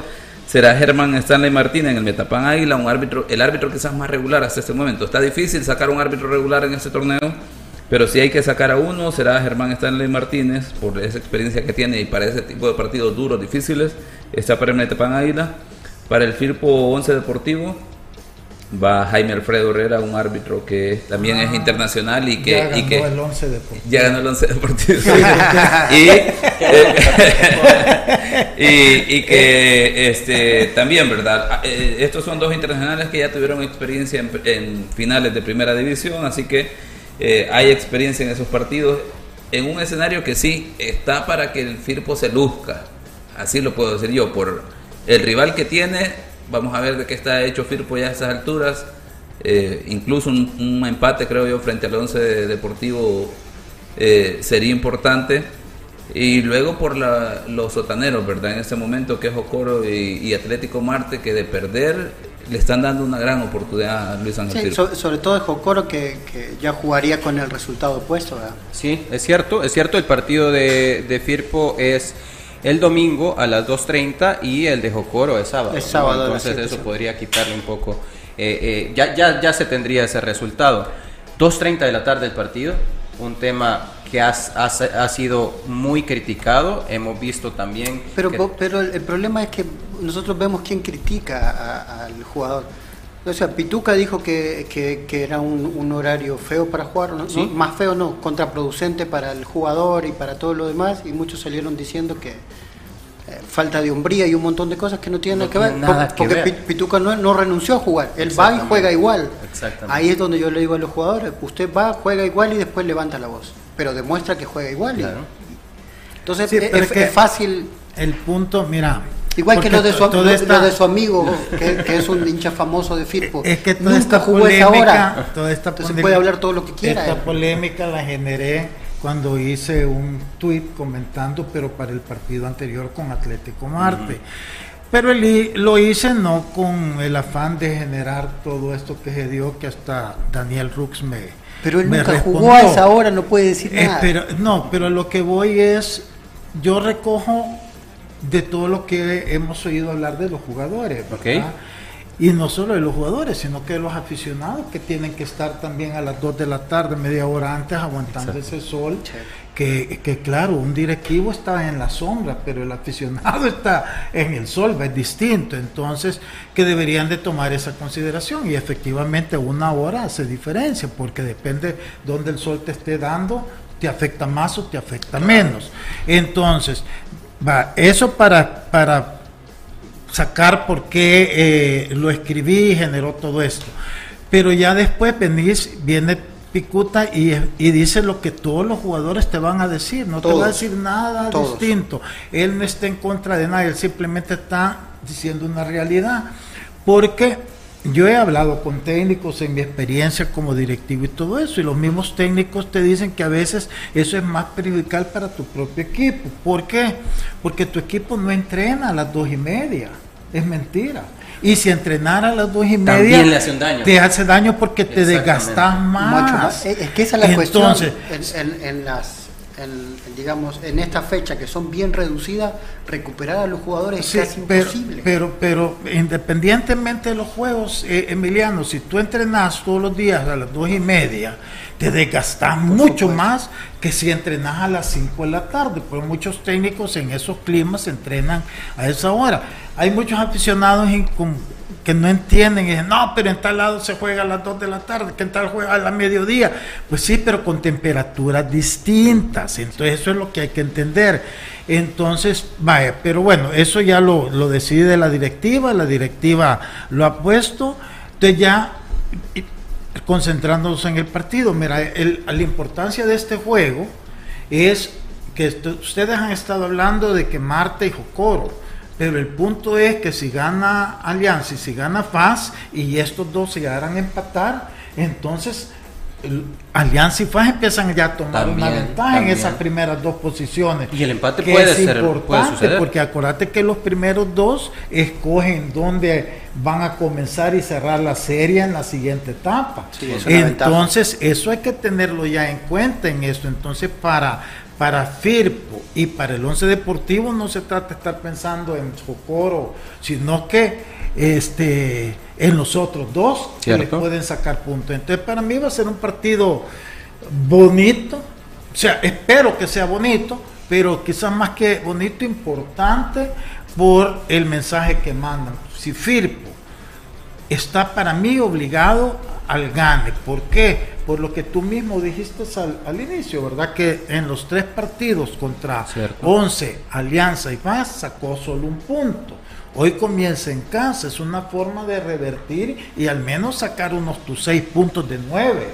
será Germán Stanley Martínez en el Metapan Águila, un árbitro, el árbitro quizás más regular hasta este momento. Está difícil sacar un árbitro regular en este torneo, pero si hay que sacar a uno, será Germán Stanley Martínez, por esa experiencia que tiene y para ese tipo de partidos duros, difíciles, está para el Metapan Águila. Para el Firpo 11 Deportivo, va Jaime Alfredo Herrera, un árbitro que también ah, es internacional y que ya ganó y que el 11 deportivo. ya ganó el 11 deportivo [LAUGHS] y, [LAUGHS] y, y, que este también verdad eh, estos son dos internacionales que ya tuvieron experiencia en, en finales de primera división así que eh, hay experiencia en esos partidos. En un escenario que sí está para que el Firpo se luzca así lo puedo decir yo por el rival que tiene Vamos a ver de qué está hecho Firpo ya a estas alturas. Eh, incluso un, un, empate, creo yo, frente al 11 de Deportivo eh, sería importante. Y luego por la, los sotaneros, ¿verdad? En este momento, que es Ocoro y, y, Atlético Marte, que de perder le están dando una gran oportunidad a Luis Ángel sí, so, sobre todo es Jocoro que, que, ya jugaría con el resultado opuesto, ¿verdad? Sí, es cierto, es cierto, el partido de, de Firpo es el domingo a las 2.30 y el de Jocoro es sábado. Es sábado ¿no? Entonces eso podría quitarle un poco, eh, eh, ya, ya, ya se tendría ese resultado. 2.30 de la tarde el partido, un tema que ha, ha, ha, sido muy criticado, hemos visto también... Pero, que... pero el, el, problema es que nosotros vemos quién critica al jugador. O sea, Pituca dijo que, que, que era un, un, horario feo para jugar, ¿no? ¿Sí? más feo no, contraproducente para el jugador y para todo lo demás, y muchos salieron diciendo que eh, falta de hombría y un montón de cosas que no tienen no que ver, nada porque, que porque ver. Pituca no, no, renunció a jugar, él va y juega igual. Ahí es donde yo le digo a los jugadores, usted va, juega igual y después levanta la voz, pero demuestra que juega igual. Claro. Entonces es, es, fácil. El punto, mira, Igual que lo de, su, lo, de su amigo, que, es un hincha famoso de Firpo. Es que toda esta polémica, toda esta Entonces puede hablar todo lo que quiera. Esta polémica la generé cuando hice un tweet comentando, pero para el partido anterior con Atlético Marte. Pero lo hice no con el afán de generar todo esto que se dio, que hasta Daniel Rux me. Pero él nunca jugó a esa hora, no puede decir eh, nada. pero, no, pero lo que voy es, yo recojo de todo lo que hemos oído hablar de los jugadores. Y no solo de los jugadores, sino que de los aficionados que tienen que estar también a las 2 de la tarde, media hora antes, aguantando ese sol. Que, que, claro, un directivo está en la sombra, pero el aficionado [LAUGHS] está en el sol, es distinto. Entonces, que deberían de tomar esa consideración. Y efectivamente una hora hace diferencia, porque depende dónde el sol te esté dando, te afecta más o te afecta menos. Entonces, Va, eso para, para sacar por qué eh, lo escribí y generó todo esto. Pero ya después venís, viene Picuta y, y, dice lo que todos los jugadores te van a decir, no te va a decir nada distinto. Él no está en contra de nadie, él simplemente está diciendo una realidad. Porque yo he hablado con técnicos en mi experiencia como directivo y todo eso, y los mismos técnicos te dicen que a veces eso es más perjudicial para tu propio equipo. ¿Por qué? Porque tu equipo no entrena a las dos y media. Es mentira. Y si entrenara a las dos y media, le hace daño. te hace daño porque te desgastas más. Es que esa es la cuestión en las digamos, en esta fecha que son bien reducidas, recuperar a los jugadores es casi imposible. Pero, pero independientemente de los juegos, eh, Emiliano, si tú entrenas todos los días a las dos y media, te desgastas mucho más que si entrenas a las 5 de la tarde, porque muchos técnicos en esos climas entrenan a esa hora. Hay muchos aficionados en, con, que no entienden y dicen, no, pero en tal lado se juega a las 2 de la tarde, que en tal juega a la mediodía. Pues sí, pero con temperaturas distintas. Entonces eso es lo que hay que entender. Entonces, vaya, pero bueno, eso ya lo, lo decide la directiva, la directiva lo ha puesto. Entonces ya concentrándonos en el partido, mira, la importancia de este juego es que ustedes han estado hablando de que Marte y Jocoro pero el punto es que si gana Alianza y si gana FAS y estos dos se llegaran a empatar, entonces Alianza y FAS empiezan ya a tomar una ventaja en esas primeras dos posiciones. Y el empate puede ser importante porque acuérdate que los primeros dos escogen dónde van a comenzar y cerrar la serie en la siguiente etapa. entonces, eso hay que tenerlo ya en cuenta en esto. Entonces, para para Firpo y para el Once Deportivo no se trata de estar pensando en Socorro, sino que este, en los otros dos que le pueden sacar puntos. Entonces para mí va a ser un partido bonito, o sea, espero que sea bonito, pero quizás más que bonito, importante por el mensaje que mandan. Si Firpo está para mí obligado al gane, ¿por qué? por lo que tú mismo dijiste al, inicio, ¿verdad? Que en los tres partidos contra 11, Alianza y Paz sacó solo un punto. Hoy comienza en casa, es una forma de revertir y al menos sacar unos tus seis puntos de nueve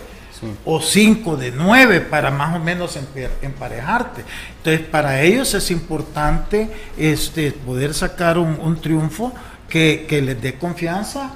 o cinco de nueve para más o menos emparejarte. Entonces, para ellos es importante este, poder sacar un, triunfo que, que les dé confianza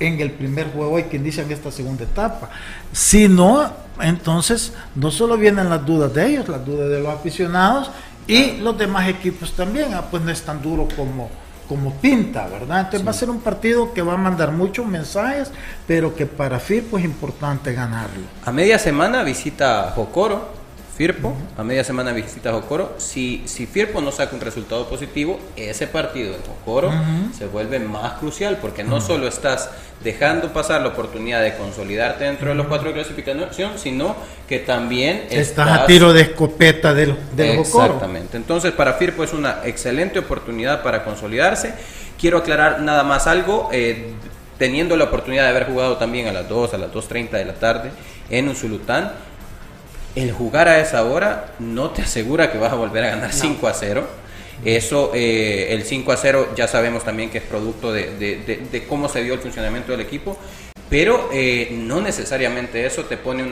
en el primer juego hay quien dice en esta segunda etapa. Si no, entonces no solo vienen las dudas de ellos, las dudas de los aficionados y los demás equipos también, ah, pues no es tan duro como, como pinta, ¿verdad? Entonces va a ser un partido que va a mandar muchos mensajes, pero que para FIRPO es importante ganarlo. A media semana visita Jocoro, Firpo, a media semana visita Jocoro. Si, si Firpo no saca un resultado positivo, ese partido en Jocoro se vuelve más crucial porque no solo estás dejando pasar la oportunidad de consolidarte dentro de los cuatro de clasificación, sino que también estás, a tiro de escopeta del, del Exactamente. Entonces, para Firpo es una excelente oportunidad para consolidarse. Quiero aclarar nada más algo. Eh, teniendo la oportunidad de haber jugado también a las 2, a las 2.30 de la tarde en Usulután, el jugar a esa hora no te asegura que vas a volver a ganar 5 a 0. Eso, eh, el 5 a 0 ya sabemos también que es producto de, cómo se dio el funcionamiento del equipo. pero eh, no necesariamente eso te pone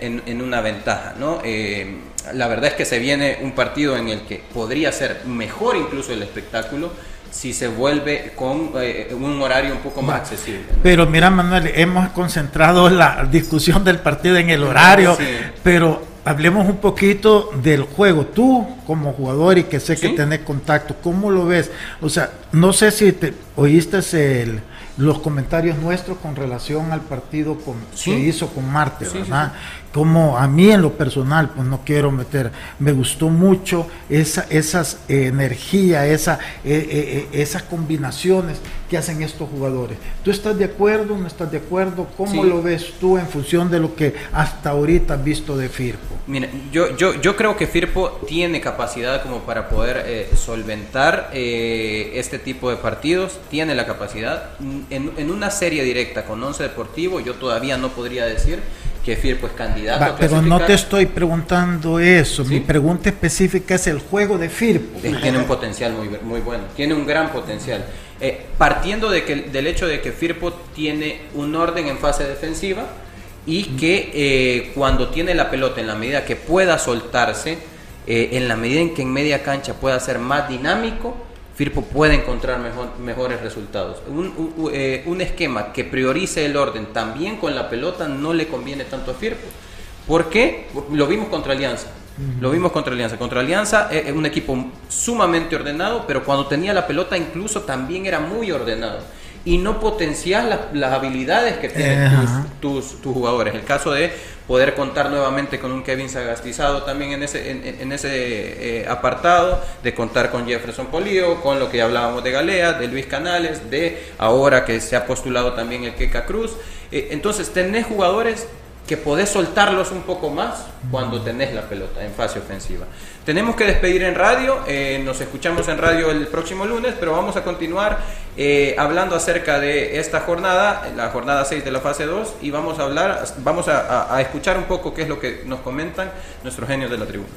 en, una ventaja, ¿no? Eh, la verdad es que se viene un partido en el que podría ser mejor incluso el espectáculo si se vuelve con eh, un horario un poco más accesible. Pero mira, Manuel, hemos concentrado la discusión del partido en el horario, pero hablemos un poquito del juego. Tú, como jugador y que sé que tenés contacto, ¿cómo lo ves? O sea, no sé si te oíste el los comentarios nuestros con relación al partido con, que hizo con Marte, ¿verdad? Como a mí en lo personal, pues no quiero meter, me gustó mucho esa esas eh, energía, esa, eh, eh, esas combinaciones que hacen estos jugadores. ¿Tú estás de acuerdo? ¿No estás de acuerdo? ¿Cómo lo ves tú en función de lo que hasta ahorita has visto de Firpo? Mira, yo, yo, yo creo que Firpo tiene capacidad como para poder solventar este tipo de partidos, tiene la capacidad en, una serie directa con Once Deportivo, yo todavía no podría decir que Firpo es candidato. pero no te estoy preguntando eso. Mi pregunta específica es el juego de Firpo. Tiene un potencial muy, muy bueno. Tiene un gran potencial. Eh, partiendo de que, del hecho de que Firpo tiene un orden en fase defensiva y que eh, cuando tiene la pelota, en la medida que pueda soltarse, eh, en la medida en que en media cancha pueda ser más dinámico, Firpo puede encontrar mejor, mejores resultados. Eh, un, esquema que priorice el orden también con la pelota no le conviene tanto a Firpo. ¿Por qué? Lo vimos contra Alianza. Lo vimos contra Alianza. Contra Alianza es eh, un equipo sumamente ordenado, pero cuando tenía la pelota incluso también era muy ordenado y no potenciar las, habilidades que tienen tus, tus, jugadores. El caso de poder contar nuevamente con un Kevin Sagastizado también en ese, en, ese eh, apartado, de contar con Jefferson Polío, con lo que hablábamos de Galea, de Luis Canales, de ahora que se ha postulado también el Queca Cruz. Eh, entonces, tenés jugadores que podés soltarlos un poco más cuando tenés la pelota en fase ofensiva. Tenemos que despedir en radio, eh, nos escuchamos en radio el próximo lunes, pero vamos a continuar eh, hablando acerca de esta jornada, la jornada 6 de la fase 2, y vamos a hablar, vamos a, a escuchar un poco qué es lo que nos comentan nuestros genios de la tribuna.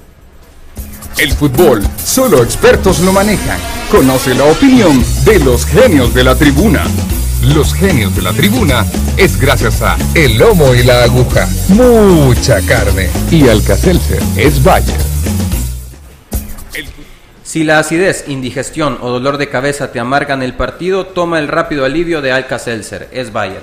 El fútbol, solo expertos lo manejan. Conoce la opinión de los genios de la tribuna. Los genios de la tribuna es gracias a El Lomo y la Aguja. Mucha carne. Y Alcacelser es Bayer. Si la acidez, indigestión o dolor de cabeza te amargan el partido, toma el rápido alivio de Alka-Seltzer, es Bayer.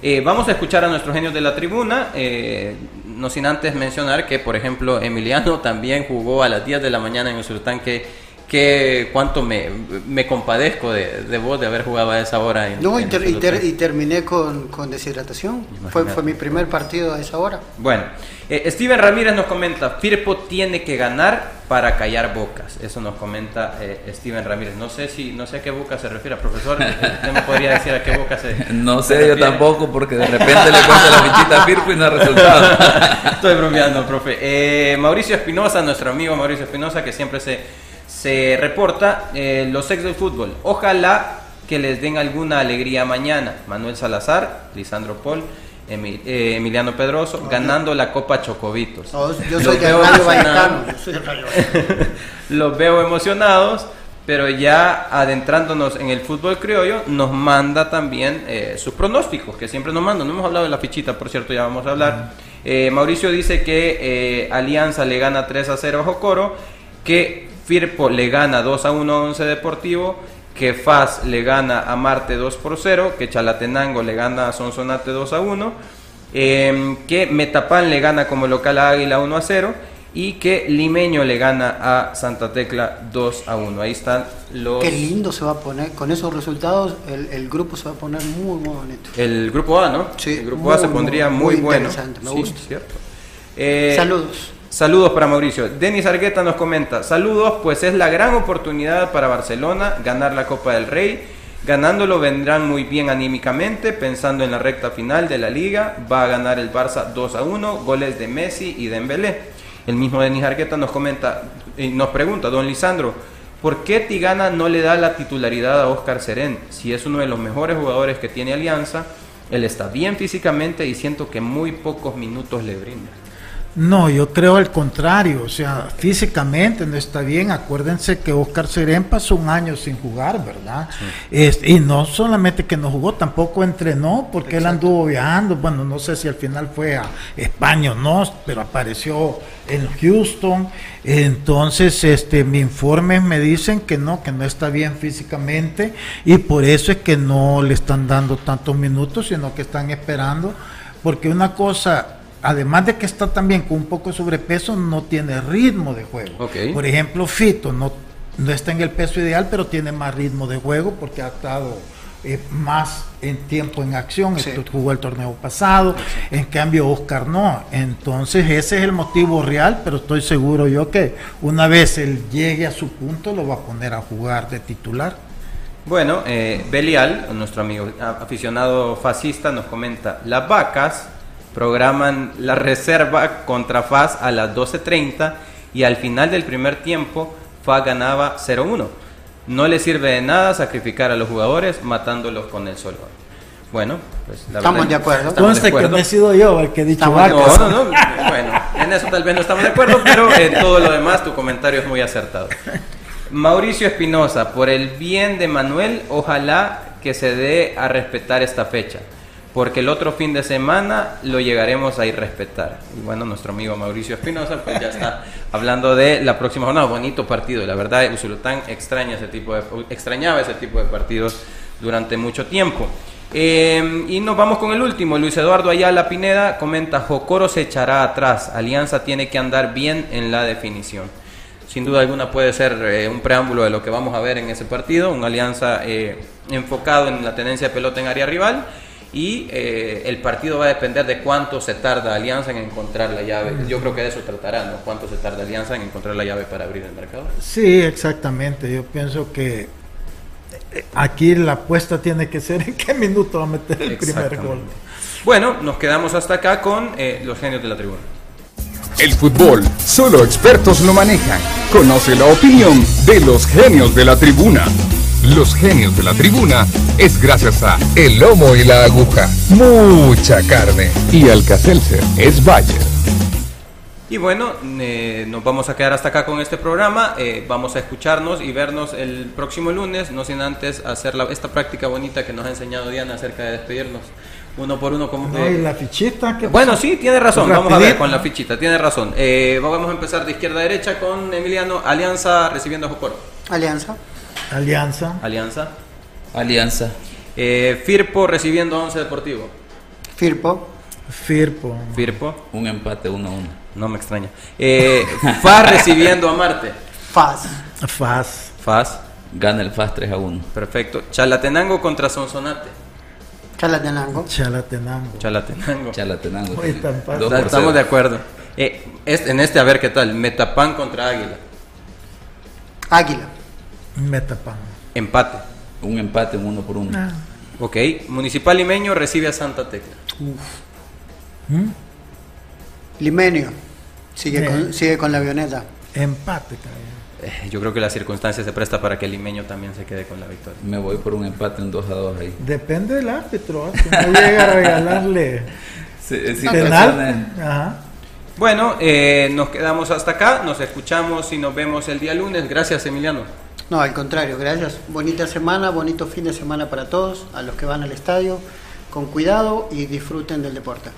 Eh, vamos a escuchar a nuestros genios de la tribuna, eh, no sin antes mencionar que, por ejemplo, Emiliano también jugó a las 10 de la mañana en el Sultán, que que cuánto me, me compadezco de, de, vos de haber jugado a esa hora. no, y, terminé con, con deshidratación. Fue, fue, mi primer partido a esa hora. Bueno, eh, Steven Ramírez nos comenta, Firpo tiene que ganar para callar bocas. Eso nos comenta eh, Steven Ramírez. No sé si no sé a qué boca se refiere, profesor. [LAUGHS] ¿Usted me podría decir a qué boca se [LAUGHS] No sé yo tampoco, porque de repente le cuento la fichita a Firpo y no ha resultado. [LAUGHS] Estoy bromeando, profe. Eh, Mauricio Espinosa, nuestro amigo Mauricio Espinosa, que siempre se se reporta eh, los ex del fútbol. Ojalá que les den alguna alegría mañana. Manuel Salazar, Lisandro Paul, eh, Emiliano Pedroso, ganando la Copa Chocovitos. yo soy de Vallecano. [LAUGHS] los veo emocionados, pero ya adentrándonos en el fútbol criollo, nos manda también eh, sus pronósticos, que siempre nos manda. No hemos hablado de la fichita, por cierto, ya vamos a hablar. Mauricio dice que Alianza le gana 3 a 0 a Jocoro, que Firpo le gana 2 a 1 a Once Deportivo, que FAS le gana a Marte 2 por 0, que Chalatenango le gana a Sonsonate 2 a 1, em, que Metapan le gana como local a Águila 1 a 0 y que Limeño le gana a Santa Tecla 2 a 1. Ahí están los... Qué lindo se va a poner, con esos resultados el, grupo se va a poner muy, muy bonito. El grupo A, ¿no? Sí. El grupo A se pondría muy, bueno. Me gusta. Cierto. Eh, Saludos. Saludos para Mauricio. Denis Argueta nos comenta, saludos, pues es la gran oportunidad para Barcelona ganar la Copa del Rey. Ganándolo vendrán muy bien anímicamente, pensando en la recta final de la liga. Va a ganar el Barça 2 a 1, goles de Messi y Dembélé. El mismo Denis Argueta nos comenta y nos pregunta, don Lisandro, ¿por qué Tigana no le da la titularidad a Oscar Serén? Si es uno de los mejores jugadores que tiene Alianza, él está bien físicamente y siento que muy pocos minutos le brinda. No, yo creo al contrario, o sea, físicamente no está bien. Acuérdense que Oscar Serén pasó un año sin jugar, ¿verdad? y no solamente que no jugó, tampoco entrenó porque él anduvo viajando. Bueno, no sé si al final fue a España o no, pero apareció en Houston. Entonces, este, mi informes me dicen que no, que no está bien físicamente y por eso es que no le están dando tantos minutos, sino que están esperando, porque una cosa además de que está también con un poco de sobrepeso, no tiene ritmo de juego. Por ejemplo, Fito no, no está en el peso ideal, pero tiene más ritmo de juego porque ha estado eh, más en tiempo en acción. Jugó el torneo pasado, en cambio Oscar no. Entonces ese es el motivo real, pero estoy seguro yo que una vez él llegue a su punto lo va a poner a jugar de titular. Bueno, eh, Belial, nuestro amigo aficionado fascista, nos comenta, las vacas programan la reserva contra FAS a las 12.30 y al final del primer tiempo FAS ganaba 0-1. No le sirve de nada sacrificar a los jugadores matándolos con el sol. Bueno, pues la estamos de acuerdo. Estamos de acuerdo. que no he sido yo el que he dicho No, no, no, bueno, en eso tal vez no estamos de acuerdo, pero en todo lo demás tu comentario es muy acertado. Mauricio Espinosa, por el bien de Manuel, ojalá que se dé a respetar esta fecha porque el otro fin de semana lo llegaremos a ir respetar. Y bueno, nuestro amigo Mauricio Espinosa pues ya está hablando de la próxima jornada, bonito partido, la verdad Usulután extraña ese tipo de, extrañaba ese tipo de partidos durante mucho tiempo. Eh, y nos vamos con el último, Luis Eduardo Ayala Pineda comenta, Jocoro se echará atrás, Alianza tiene que andar bien en la definición. Sin duda alguna puede ser eh, un preámbulo de lo que vamos a ver en ese partido, una alianza eh, enfocado en la tenencia de pelota en área rival y eh, el partido va a depender de cuánto se tarda Alianza en encontrar la llave. Yo creo que de eso tratará, ¿no? Cuánto se tarda Alianza en encontrar la llave para abrir el mercado. Sí, exactamente. Yo pienso que eh, aquí la apuesta tiene que ser [LAUGHS] en qué minuto va a meter el primer gol. Bueno, nos quedamos hasta acá con eh, los genios de la tribuna. El fútbol, solo expertos lo manejan. Conoce la opinión de los genios de la tribuna. Los genios de la tribuna es gracias a El Lomo y la Aguja. Mucha carne. Y Alcacelser es Bayer. Y bueno, eh, nos vamos a quedar hasta acá con este programa. Eh, vamos a escucharnos y vernos el próximo lunes, no sin antes hacer esta práctica bonita que nos ha enseñado Diana acerca de despedirnos uno por uno. Como, la fichita? bueno, sí, tiene razón. Vamos a ver con la fichita, tiene razón. Eh, vamos a empezar de izquierda a derecha con Emiliano. Alianza recibiendo a Jocoro. Alianza. Alianza. Alianza. Alianza. Eh, Firpo recibiendo a Once Deportivo. Firpo. Firpo. Firpo. Un empate 1 1. No me extraña. Eh, [LAUGHS] FAS recibiendo a Marte. FAS. FAS. FAS. Gana el FAS 3 a 1. Perfecto. Chalatenango contra Sonsonate. Chalatenango. Chalatenango. Chalatenango. Chalatenango. Estamos de acuerdo. Eh, en este, a ver qué tal. Metapan contra Águila. Águila. Metapan. Empate. Un empate, uno por uno. Ah. Ok. Municipal Limeño recibe a Santa Tecla. ¿Mm? Limeño. Sigue, con, sigue con la avioneta. Empate, eh, yo creo que la circunstancia se presta para que el limeño también se quede con la victoria. Me voy por un empate en 2 a 2 ahí. Depende del árbitro, ¿eh? no llega a regalarle [LAUGHS] penal. Bueno, eh, nos quedamos hasta acá, nos escuchamos y nos vemos el día lunes. Gracias, Emiliano. No, al contrario, gracias. Bonita semana, bonito fin de semana para todos, a los que van al estadio, con cuidado y disfruten del deporte.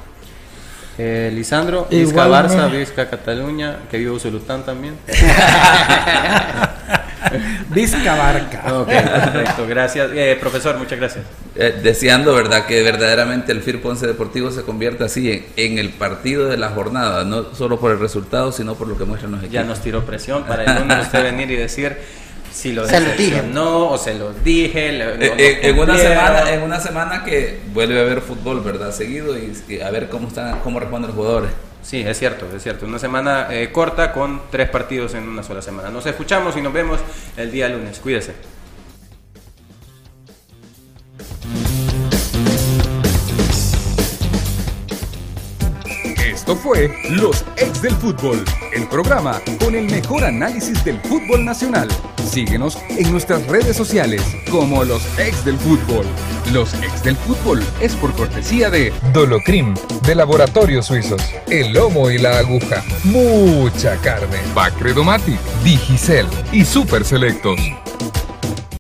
Eh, Lisandro, Vizca Barça, Vizca Cataluña, que vivo Zulután también. [LAUGHS] Vizca Barca. Ok, perfecto, gracias. Eh, profesor, muchas gracias. Eh, deseando, ¿verdad?, que verdaderamente el FIR Ponce Deportivo se convierta así en, en, el partido de la jornada, no solo por el resultado, sino por lo que muestran los equipos. Ya nos tiró presión para el lunes usted venir y decir si lo se dije. no o se lo dije. Eh, eh, en, una semana, en una semana que vuelve a haber fútbol, ¿verdad? Seguido y, a ver cómo, están, cómo responden los jugadores. Sí, es cierto, es cierto. Una semana eh, corta con tres partidos en una sola semana. Nos escuchamos y nos vemos el día lunes. Cuídese. Esto fue Los Ex del Fútbol, el programa con el mejor análisis del fútbol nacional. Síguenos en nuestras redes sociales como los ex del fútbol. Los ex del fútbol es por cortesía de Dolocrim, de Laboratorios Suizos, el lomo y la aguja, mucha carne, Bacredomatic, Digicel y Super Selectos.